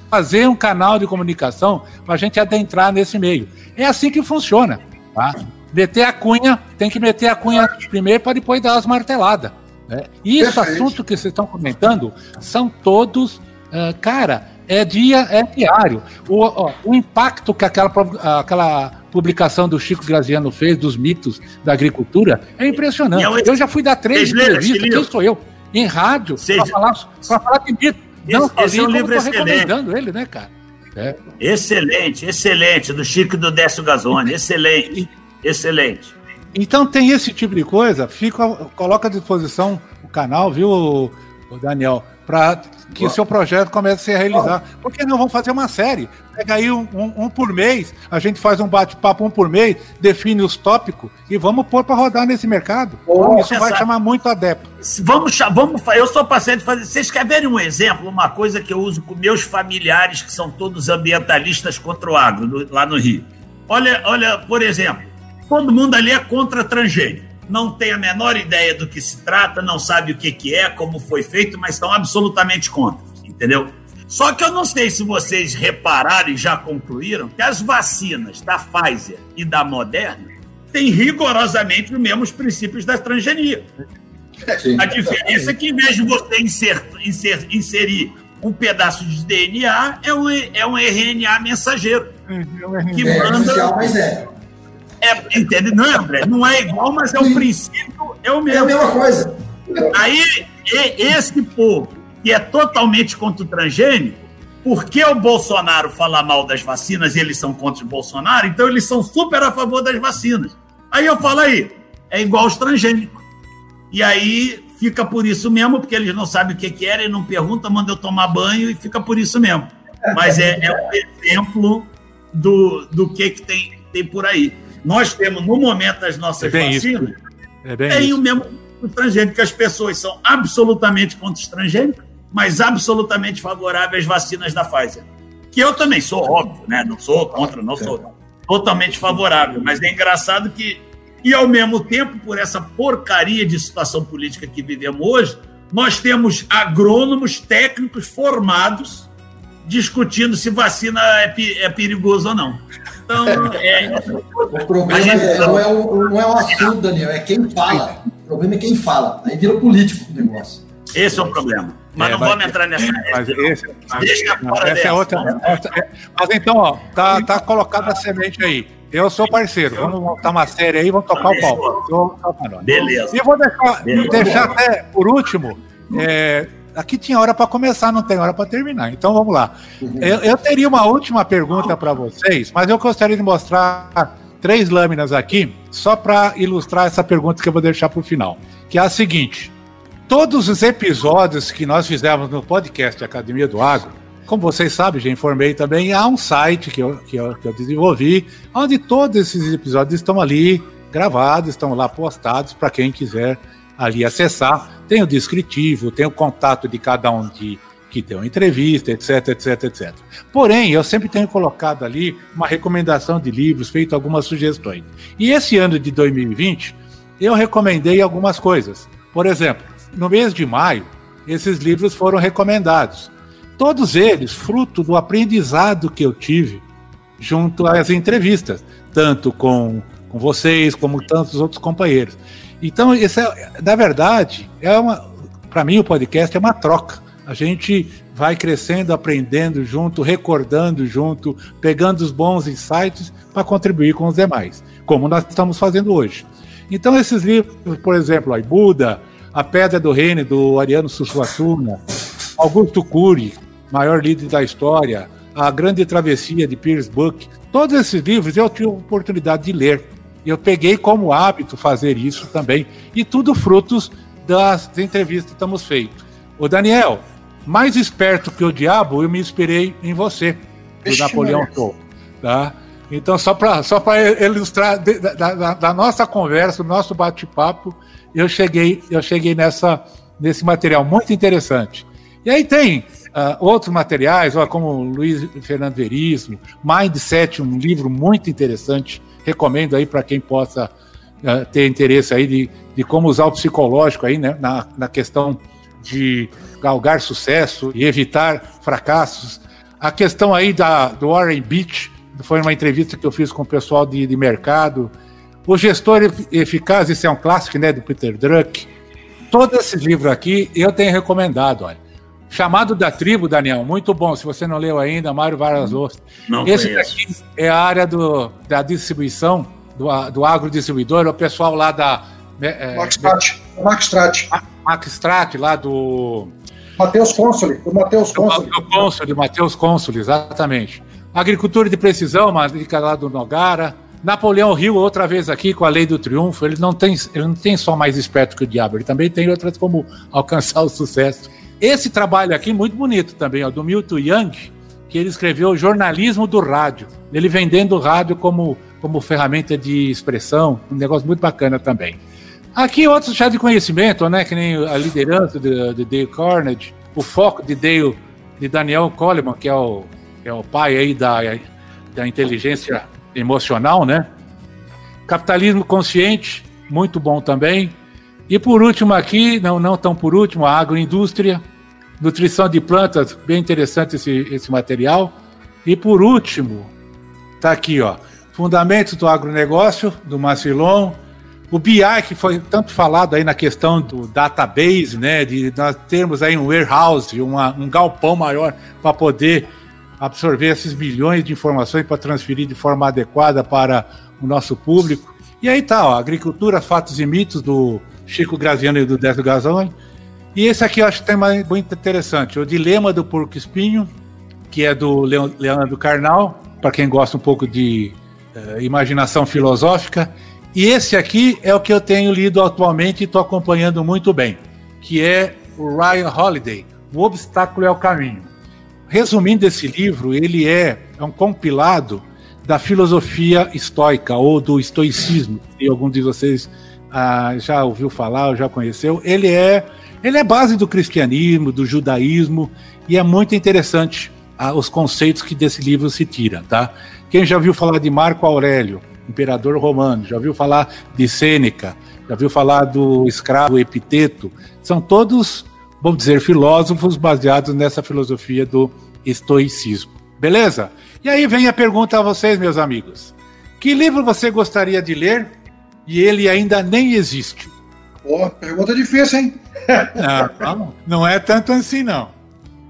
S2: fazer um canal de comunicação para a gente adentrar nesse meio. É assim que funciona. Tá? Meter a cunha, tem que meter a cunha primeiro para depois dar as marteladas. Né? E esse assunto que vocês estão comentando são todos, uh, cara, é dia, é diário. O, ó, o impacto que aquela, aquela publicação do Chico Graziano fez dos mitos da agricultura é impressionante. Eu já fui dar três entrevistas, quem sou eu? Em rádio, para falar, falar de mito.
S5: Não, esse, esse é um livro
S2: recomendando ele, né, cara?
S5: É. Excelente, excelente, do Chico e do Décio Gazone, excelente, excelente.
S2: Então tem esse tipo de coisa, fica, coloca à disposição o canal, viu, Daniel, para que o seu projeto comece a se realizar. Por que não vamos fazer uma série? Pega aí um, um, um por mês, a gente faz um bate-papo um por mês, define os tópicos e vamos pôr para rodar nesse mercado. Oh, Isso vai chamar muito adepto.
S5: Vamos, vamos, eu sou paciente de fazer. Vocês querem ver um exemplo, uma coisa que eu uso com meus familiares, que são todos ambientalistas contra o agro, lá no Rio. Olha, olha, por exemplo, Todo mundo ali é contra transgênico. Não tem a menor ideia do que se trata, não sabe o que, que é, como foi feito, mas estão absolutamente contra. Entendeu? Só que eu não sei se vocês repararam e já concluíram que as vacinas da Pfizer e da Moderna têm rigorosamente os mesmos princípios da transgenia. Sim. A diferença é que, em vez de você inser, inser, inserir um pedaço de DNA, é um, é um RNA mensageiro.
S4: É, que é manda. É, mas é.
S5: É, entende? Não, André, não é igual, mas é o princípio, é o mesmo. É
S4: a mesma coisa.
S5: Aí, esse povo que é totalmente contra o transgênico, porque o Bolsonaro fala mal das vacinas e eles são contra o Bolsonaro, então eles são super a favor das vacinas. Aí eu falo aí, é igual os transgênicos. E aí fica por isso mesmo, porque eles não sabem o que querem, não perguntam, mandam eu tomar banho e fica por isso mesmo. Mas é, é um exemplo do, do que, que tem, tem por aí. Nós temos, no momento das nossas é vacinas, é tem isso. o mesmo transgênico, que as pessoas são absolutamente contra os transgênicos, mas absolutamente favoráveis às vacinas da Pfizer. Que eu também sou, óbvio, né? Não sou contra, não sou totalmente favorável, mas é engraçado que, e ao mesmo tempo, por essa porcaria de situação política que vivemos hoje, nós temos agrônomos técnicos formados discutindo se vacina é, é perigoso ou não. Então, é,
S4: o problema gente, é, não, é o, não é o assunto, Daniel, é quem fala. O problema é quem fala. Aí vira político o negócio.
S5: Esse é o problema. Mas é, não mas, vamos entrar nessa. Mas esse,
S2: Deixa fora essa é outra. É, mas então, ó, tá, tá colocada a semente aí. Eu sou parceiro. Vamos montar uma série aí, vamos tocar o pau.
S5: Beleza.
S2: E vou deixar, Beleza. deixar até, por último, é, Aqui tinha hora para começar, não tem hora para terminar. Então vamos lá. Eu, eu, teria uma última pergunta para vocês, mas eu gostaria de mostrar três lâminas aqui, só para ilustrar essa pergunta que eu vou deixar para o final. Que é a seguinte: todos os episódios que nós fizemos no podcast Academia do Agro, como vocês sabem, já informei também, há um site que eu, que eu, que eu desenvolvi, onde todos esses episódios estão ali gravados, estão lá postados para quem quiser ali acessar. Tem o descritivo, tem o contato de cada um de que deu entrevista, etc, etc, etc. Porém, eu sempre tenho colocado ali uma recomendação de livros, feito algumas sugestões. E esse ano de 2020, eu recomendei algumas coisas. Por exemplo, no mês de maio, esses livros foram recomendados. Todos eles fruto do aprendizado que eu tive junto às entrevistas, tanto com, com vocês como tantos outros companheiros. Então, isso é, na verdade, é uma, para mim o podcast é uma troca. A gente vai crescendo, aprendendo junto, recordando junto, pegando os bons insights para contribuir com os demais, como nós estamos fazendo hoje. Então, esses livros, por exemplo, a Buda, A Pedra do Reino, do Ariano Susuassuna, Augusto Cury, maior líder da história, A Grande Travessia de Piers Buck, todos esses livros eu tive a oportunidade de ler eu peguei como hábito fazer isso também. E tudo frutos das entrevistas que estamos feito. O Daniel, mais esperto que o diabo, eu me inspirei em você, do Napoleão Show. Tá? Então, só para só ilustrar da, da, da, nossa conversa, do nosso bate-papo, eu cheguei, eu cheguei nessa, nesse material muito interessante. E aí tem uh, outros materiais, ó, como Luiz Fernando Veríssimo, Mindset, um livro muito interessante recomendo aí para quem possa uh, ter interesse aí de, de como usar o psicológico aí, né, na, na questão de galgar sucesso e evitar fracassos. A questão aí da, do Warren Beach, foi uma entrevista que eu fiz com o pessoal de, de mercado. O Gestor Eficaz, esse é um clássico, né, do Peter Druck. Todos esses livros aqui eu tenho recomendado, olha. Chamado da Tribo, Daniel, muito bom. Se você não leu ainda, Mário Vargas Llosa. Esse conheço. aqui é a área do, da distribuição, do, do agrodistribuidor, o pessoal lá da.
S3: Né, é, Maxtrat. Maxtrat.
S2: Maxtrat, lá do.
S3: Matheus Consoli, do Matheus Consoli.
S2: Do Consoli, Matheus Consoli, exatamente. Agricultura de precisão, uma dica lá do Nogara. Napoleão Rio, outra vez aqui com a lei do triunfo, ele não tem, ele não tem só mais esperto que o diabo, ele também tem outras como alcançar o sucesso. Esse trabalho aqui, muito bonito também, ó, do Milton Young, que ele escreveu Jornalismo do Rádio. Ele vendendo o rádio como, como ferramenta de expressão, um negócio muito bacana também. Aqui outros chá de conhecimento, né? Que nem a liderança de, de Dale Carnegie, o foco de Dale, de Daniel Coleman, que é o, é o pai aí da, da inteligência emocional, né? Capitalismo consciente, muito bom também. E por último aqui, não, não tão por último, a agroindústria, nutrição de plantas, bem interessante esse, esse material. E por último, tá aqui, ó, Fundamentos do Agronegócio, do Macilon, o BI, que foi tanto falado aí na questão do database, né, de nós termos aí um warehouse, uma, um galpão maior para poder absorver esses milhões de informações para transferir de forma adequada para o nosso público. E aí tá, ó, Agricultura, Fatos e Mitos, do Chico Graziano e do Décio Gazzoni, e esse aqui eu acho que tem mais muito interessante, o Dilema do Porco Espinho, que é do Leandro Carnal, para quem gosta um pouco de uh, imaginação filosófica. E esse aqui é o que eu tenho lido atualmente e estou acompanhando muito bem, que é o Ryan Holiday, O Obstáculo é o Caminho. Resumindo esse livro, ele é, é um compilado da filosofia estoica ou do estoicismo, que algum de vocês ah, já ouviu falar já conheceu. Ele é ele é base do cristianismo, do judaísmo, e é muito interessante ah, os conceitos que desse livro se tira, tá? Quem já viu falar de Marco Aurélio, imperador romano, já viu falar de Sêneca, já viu falar do escravo Epiteto, são todos, vamos dizer, filósofos baseados nessa filosofia do estoicismo. Beleza? E aí vem a pergunta a vocês, meus amigos. Que livro você gostaria de ler e ele ainda nem existe?
S3: Pô, pergunta difícil, hein?
S2: Não, não é tanto assim, não.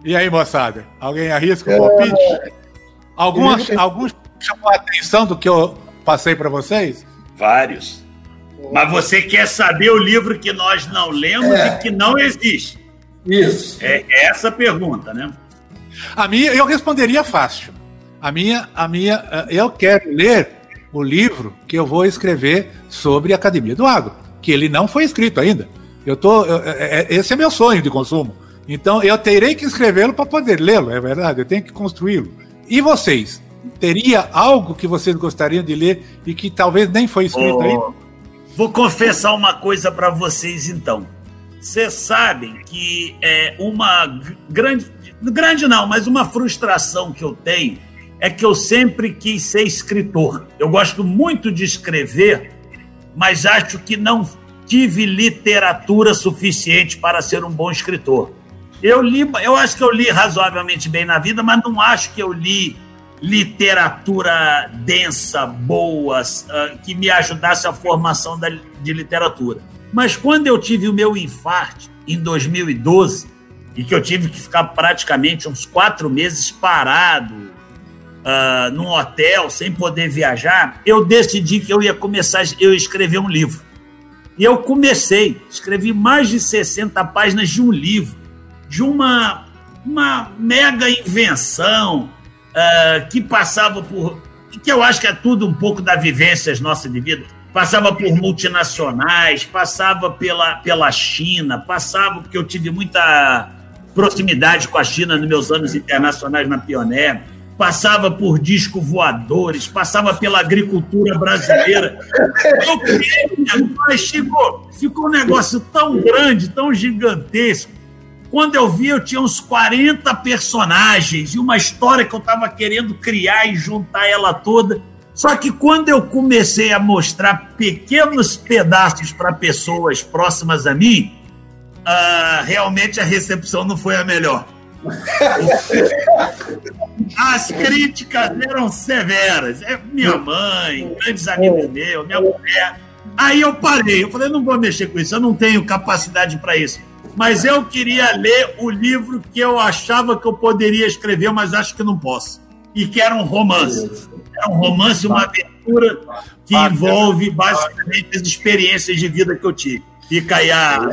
S2: E aí, moçada? Alguém arrisca o palpite? É... Alguns, chamou a atenção do que eu passei para vocês?
S5: Vários. Mas você quer saber o livro que nós não lemos é. e que não existe. Isso. É, é essa a pergunta, né?
S2: A minha, eu responderia fácil. A minha, a minha, eh, eu quero ler o livro que eu vou escrever sobre a Academia do Agro, que ele não foi escrito ainda. Eu tô, eu, é, esse é meu sonho de consumo. Então eu terei que escrevê-lo para poder lê-lo, é verdade. Eu tenho que construí-lo. E vocês? Teria algo que vocês gostariam de ler e que talvez nem foi escrito oh, ainda?
S5: Vou confessar uma coisa para vocês então. Vocês sabem que é uma grande, grande não, mas uma frustração que eu tenho é que eu sempre quis ser escritor. Eu gosto muito de escrever, mas acho que não tive literatura suficiente para ser um bom escritor. Eu li, eu acho que eu li razoavelmente bem na vida, mas não acho que eu li literatura densa, boa, uh, que me ajudasse a formação de literatura. Mas quando eu tive o meu infarto em 2012 e que eu tive que ficar praticamente uns quatro meses parado uh, num hotel sem poder viajar, eu decidi que eu ia começar eu escrever um livro. E eu comecei, escrevi mais de 60 páginas de um livro, de uma, uma mega invenção uh, que passava por. que eu acho que é tudo um pouco da vivência nossa de vida. Passava por multinacionais, passava pela, pela China, passava, porque eu tive muita proximidade com a China nos meus anos internacionais na Pioneer passava por disco voadores, passava pela agricultura brasileira. Eu queria, mas ficou, ficou um negócio tão grande, tão gigantesco. Quando eu vi, eu tinha uns 40 personagens e uma história que eu estava querendo criar e juntar ela toda. Só que quando eu comecei a mostrar pequenos pedaços para pessoas próximas a mim, uh, realmente a recepção não foi a melhor. As críticas eram severas. É minha mãe, grandes amigos meus, minha mulher. Aí eu parei, eu falei, não vou mexer com isso, eu não tenho capacidade para isso. Mas eu queria ler o livro que eu achava que eu poderia escrever, mas acho que não posso. E que era um romance. Era um romance, uma aventura que envolve basicamente as experiências de vida que eu tive. Fica aí a.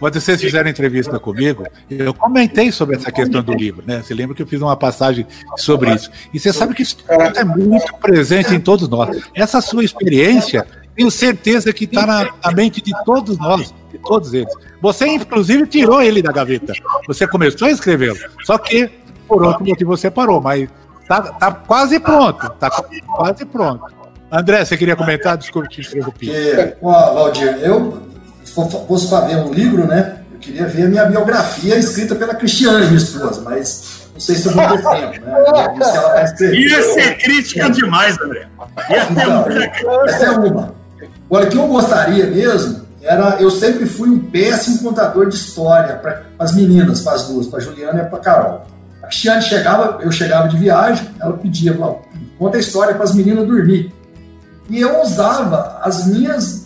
S2: Quando vocês fizeram entrevista comigo, eu comentei sobre essa questão do livro, né? Você lembra que eu fiz uma passagem sobre isso. E você sabe que isso é muito presente em todos nós. Essa sua experiência, tenho certeza que está na, na, mente de todos nós, de todos eles. Você, inclusive, tirou ele da gaveta. Você começou a escrevê-lo. Só que, por outro motivo, você parou, mas tá, tá quase pronto. Tá quase pronto. André, você queria comentar? Desculpe te interromper.
S4: É, Valdir, eu fosse para ver um livro, né? Eu queria ver a minha biografia escrita pela Cristiane, minha esposa, mas não sei se eu vou ter tempo,
S5: né? Ia ser crítica é. demais, André. Ia
S4: então, Essa é uma. Agora, o que eu gostaria mesmo era. Eu sempre fui um péssimo contador de história para as meninas, para as duas, para a Juliana e para a Carol. A Cristiane chegava, eu chegava de viagem, ela pedia, falava, conta a história para as meninas dormir. E eu usava as minhas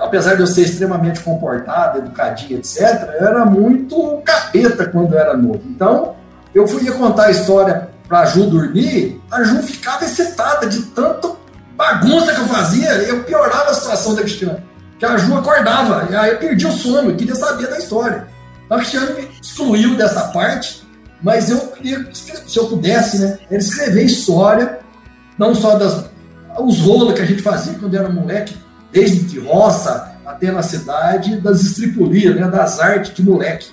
S4: apesar de eu ser extremamente comportado, educadinho, etc., eu era muito capeta quando eu era novo. Então, eu fui contar a história para a Ju dormir, a Ju ficava excitada de tanto bagunça que eu fazia, eu piorava a situação da Cristiane. Que a Ju acordava, e aí eu perdi o sono, eu queria saber da história. Então a Cristiane me excluiu dessa parte, mas eu queria, se eu pudesse, né, escrever história, não só das os rolos que a gente fazia quando era moleque, desde de roça até na cidade, das estripulias, né, das artes de moleque.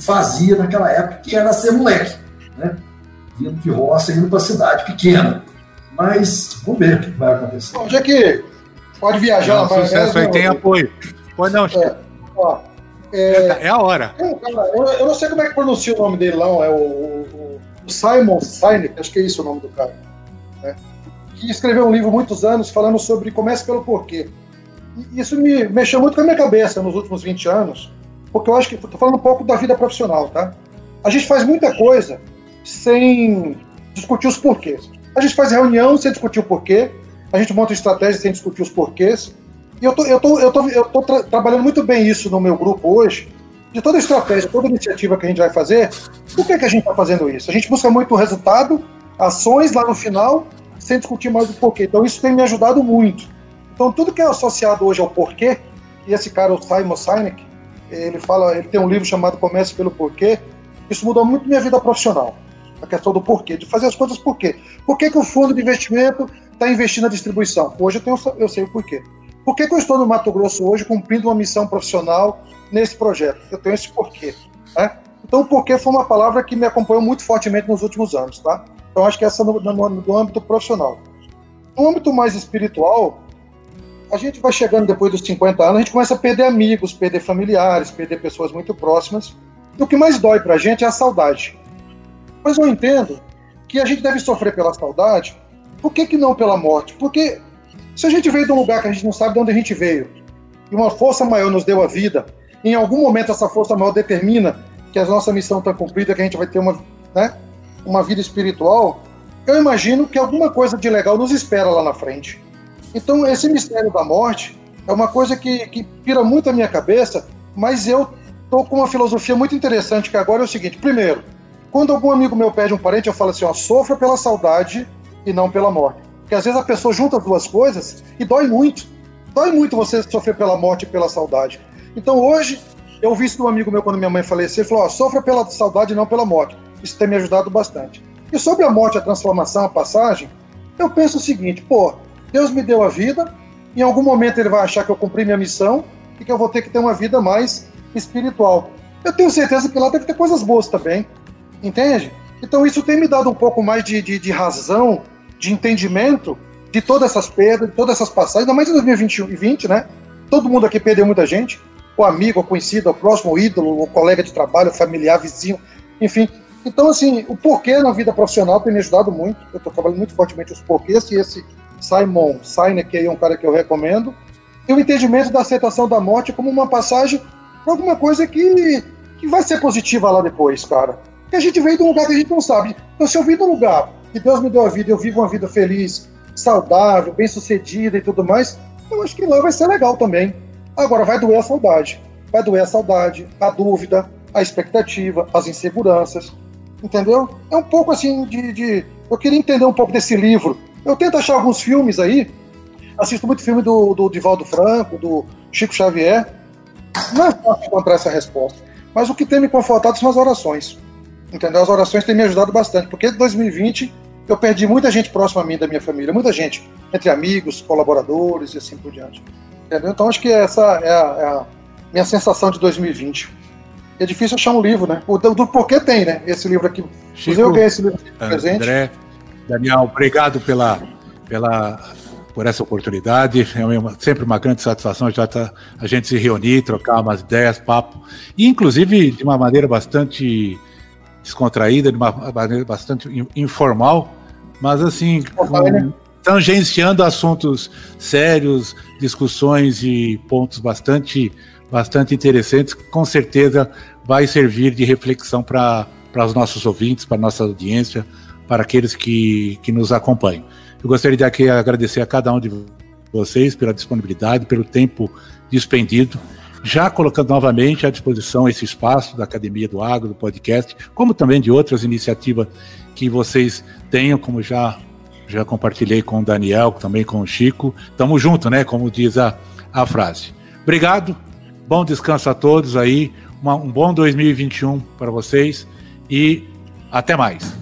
S4: Fazia naquela época, que era ser moleque, né? Vindo de roça e indo para a cidade pequena. Mas vamos ver o que vai acontecer.
S3: Bom, já que pode viajar
S2: não, para sucesso aí tem apoio. Pode não, é, ó, é, é, a hora.
S3: É, eu, eu, não sei como é que pronuncia o nome dele, não. É o, o, o Simon Sinek, acho que é isso o nome do cara. Né? Que escreveu um livro há muitos anos falando sobre Comece pelo Porquê isso me mexeu muito com a minha cabeça nos últimos 20 anos, porque eu acho que, estou falando um pouco da vida profissional, tá? A gente faz muita coisa sem discutir os porquês. A gente faz reunião sem discutir o porquê, a gente monta estratégia sem discutir os porquês. E eu tô, tô, eu tô, eu tô tra trabalhando muito bem isso no meu grupo hoje, de toda estratégia, toda iniciativa que a gente vai fazer. Por que, que a gente está fazendo isso? A gente busca muito resultado, ações lá no final, sem discutir mais o porquê. Então isso tem me ajudado muito. Então, tudo que é associado hoje ao porquê, e esse cara, o Simon Sinek, ele fala, ele tem um livro chamado Comece pelo Porquê. Isso mudou muito minha vida profissional. A questão do porquê, de fazer as coisas por quê. Por que, que o fundo de investimento está investindo na distribuição? Hoje eu, tenho, eu sei o porquê. Por que, que eu estou no Mato Grosso hoje cumprindo uma missão profissional nesse projeto? Eu tenho esse porquê. Né? Então, o porquê foi uma palavra que me acompanhou muito fortemente nos últimos anos. Tá? Então, acho que essa no, no, no âmbito profissional. No âmbito mais espiritual, a gente vai chegando depois dos 50 anos, a gente começa a perder amigos, perder familiares, perder pessoas muito próximas. E o que mais dói para a gente é a saudade. Mas eu entendo que a gente deve sofrer pela saudade, por que, que não pela morte? Porque se a gente veio de um lugar que a gente não sabe de onde a gente veio, e uma força maior nos deu a vida, em algum momento essa força maior determina que a nossa missão está cumprida, que a gente vai ter uma, né, uma vida espiritual, eu imagino que alguma coisa de legal nos espera lá na frente. Então, esse mistério da morte é uma coisa que, que pira muito a minha cabeça, mas eu estou com uma filosofia muito interessante, que agora é o seguinte: primeiro, quando algum amigo meu pede um parente, eu falo assim: ó, sofra pela saudade e não pela morte. Porque às vezes a pessoa junta as duas coisas e dói muito. Dói muito você sofrer pela morte e pela saudade. Então hoje, eu ouvi isso de um amigo meu quando minha mãe faleceu, ele falou: ó, sofra pela saudade e não pela morte. Isso tem me ajudado bastante. E sobre a morte, a transformação, a passagem, eu penso o seguinte: pô, Deus me deu a vida, em algum momento ele vai achar que eu cumpri minha missão e que eu vou ter que ter uma vida mais espiritual. Eu tenho certeza que lá deve ter coisas boas também, entende? Então isso tem me dado um pouco mais de, de, de razão, de entendimento de todas essas perdas, de todas essas passagens, ainda mais em 2021 e 2020, né? Todo mundo aqui perdeu muita gente, o amigo, o conhecido, o próximo o ídolo, o colega de trabalho, o familiar, vizinho, enfim. Então, assim, o porquê na vida profissional tem me ajudado muito. Eu estou trabalhando muito fortemente os porquês e esse Simon Sinek, é um cara que eu recomendo, e o entendimento da aceitação da morte como uma passagem para alguma coisa que, que vai ser positiva lá depois, cara. Porque a gente veio de um lugar que a gente não sabe. Então, se eu vim de um lugar que Deus me deu a vida, eu vivo uma vida feliz, saudável, bem sucedida e tudo mais, eu acho que lá vai ser legal também. Agora, vai doer a saudade. Vai doer a saudade, a dúvida, a expectativa, as inseguranças. Entendeu? É um pouco assim de, de. Eu queria entender um pouco desse livro eu tento achar alguns filmes aí, assisto muito filme do, do Divaldo Franco, do Chico Xavier. Não é fácil encontrar essa resposta. Mas o que tem me confortado são as orações. Entendeu? As orações têm me ajudado bastante, porque em 2020 eu perdi muita gente próxima a mim, da minha família, muita gente, entre amigos, colaboradores e assim por diante. Entendeu? Então acho que essa é a, é a minha sensação de 2020. É difícil achar um livro, né? O do, do porquê tem, né? Esse livro aqui.
S2: Chico, eu ganhei esse livro de presente. André, Daniel, obrigado pela, pela, por essa oportunidade. É uma, sempre uma grande satisfação já tá, a gente se reunir, trocar umas ideias, papo. E, inclusive, de uma maneira bastante descontraída, de uma maneira bastante informal, mas assim, com, tangenciando assuntos sérios, discussões e pontos bastante, bastante interessantes, com certeza vai servir de reflexão para os nossos ouvintes, para a nossa audiência, para aqueles que, que nos acompanham. Eu gostaria de aqui agradecer a cada um de vocês pela disponibilidade, pelo tempo dispendido, já colocando novamente à disposição esse espaço da Academia do Agro, do podcast, como também de outras iniciativas que vocês tenham, como já, já compartilhei com o Daniel, também com o Chico. Tamo junto, né? Como diz a, a frase. Obrigado, bom descanso a todos aí, uma, um bom 2021 para vocês e até mais.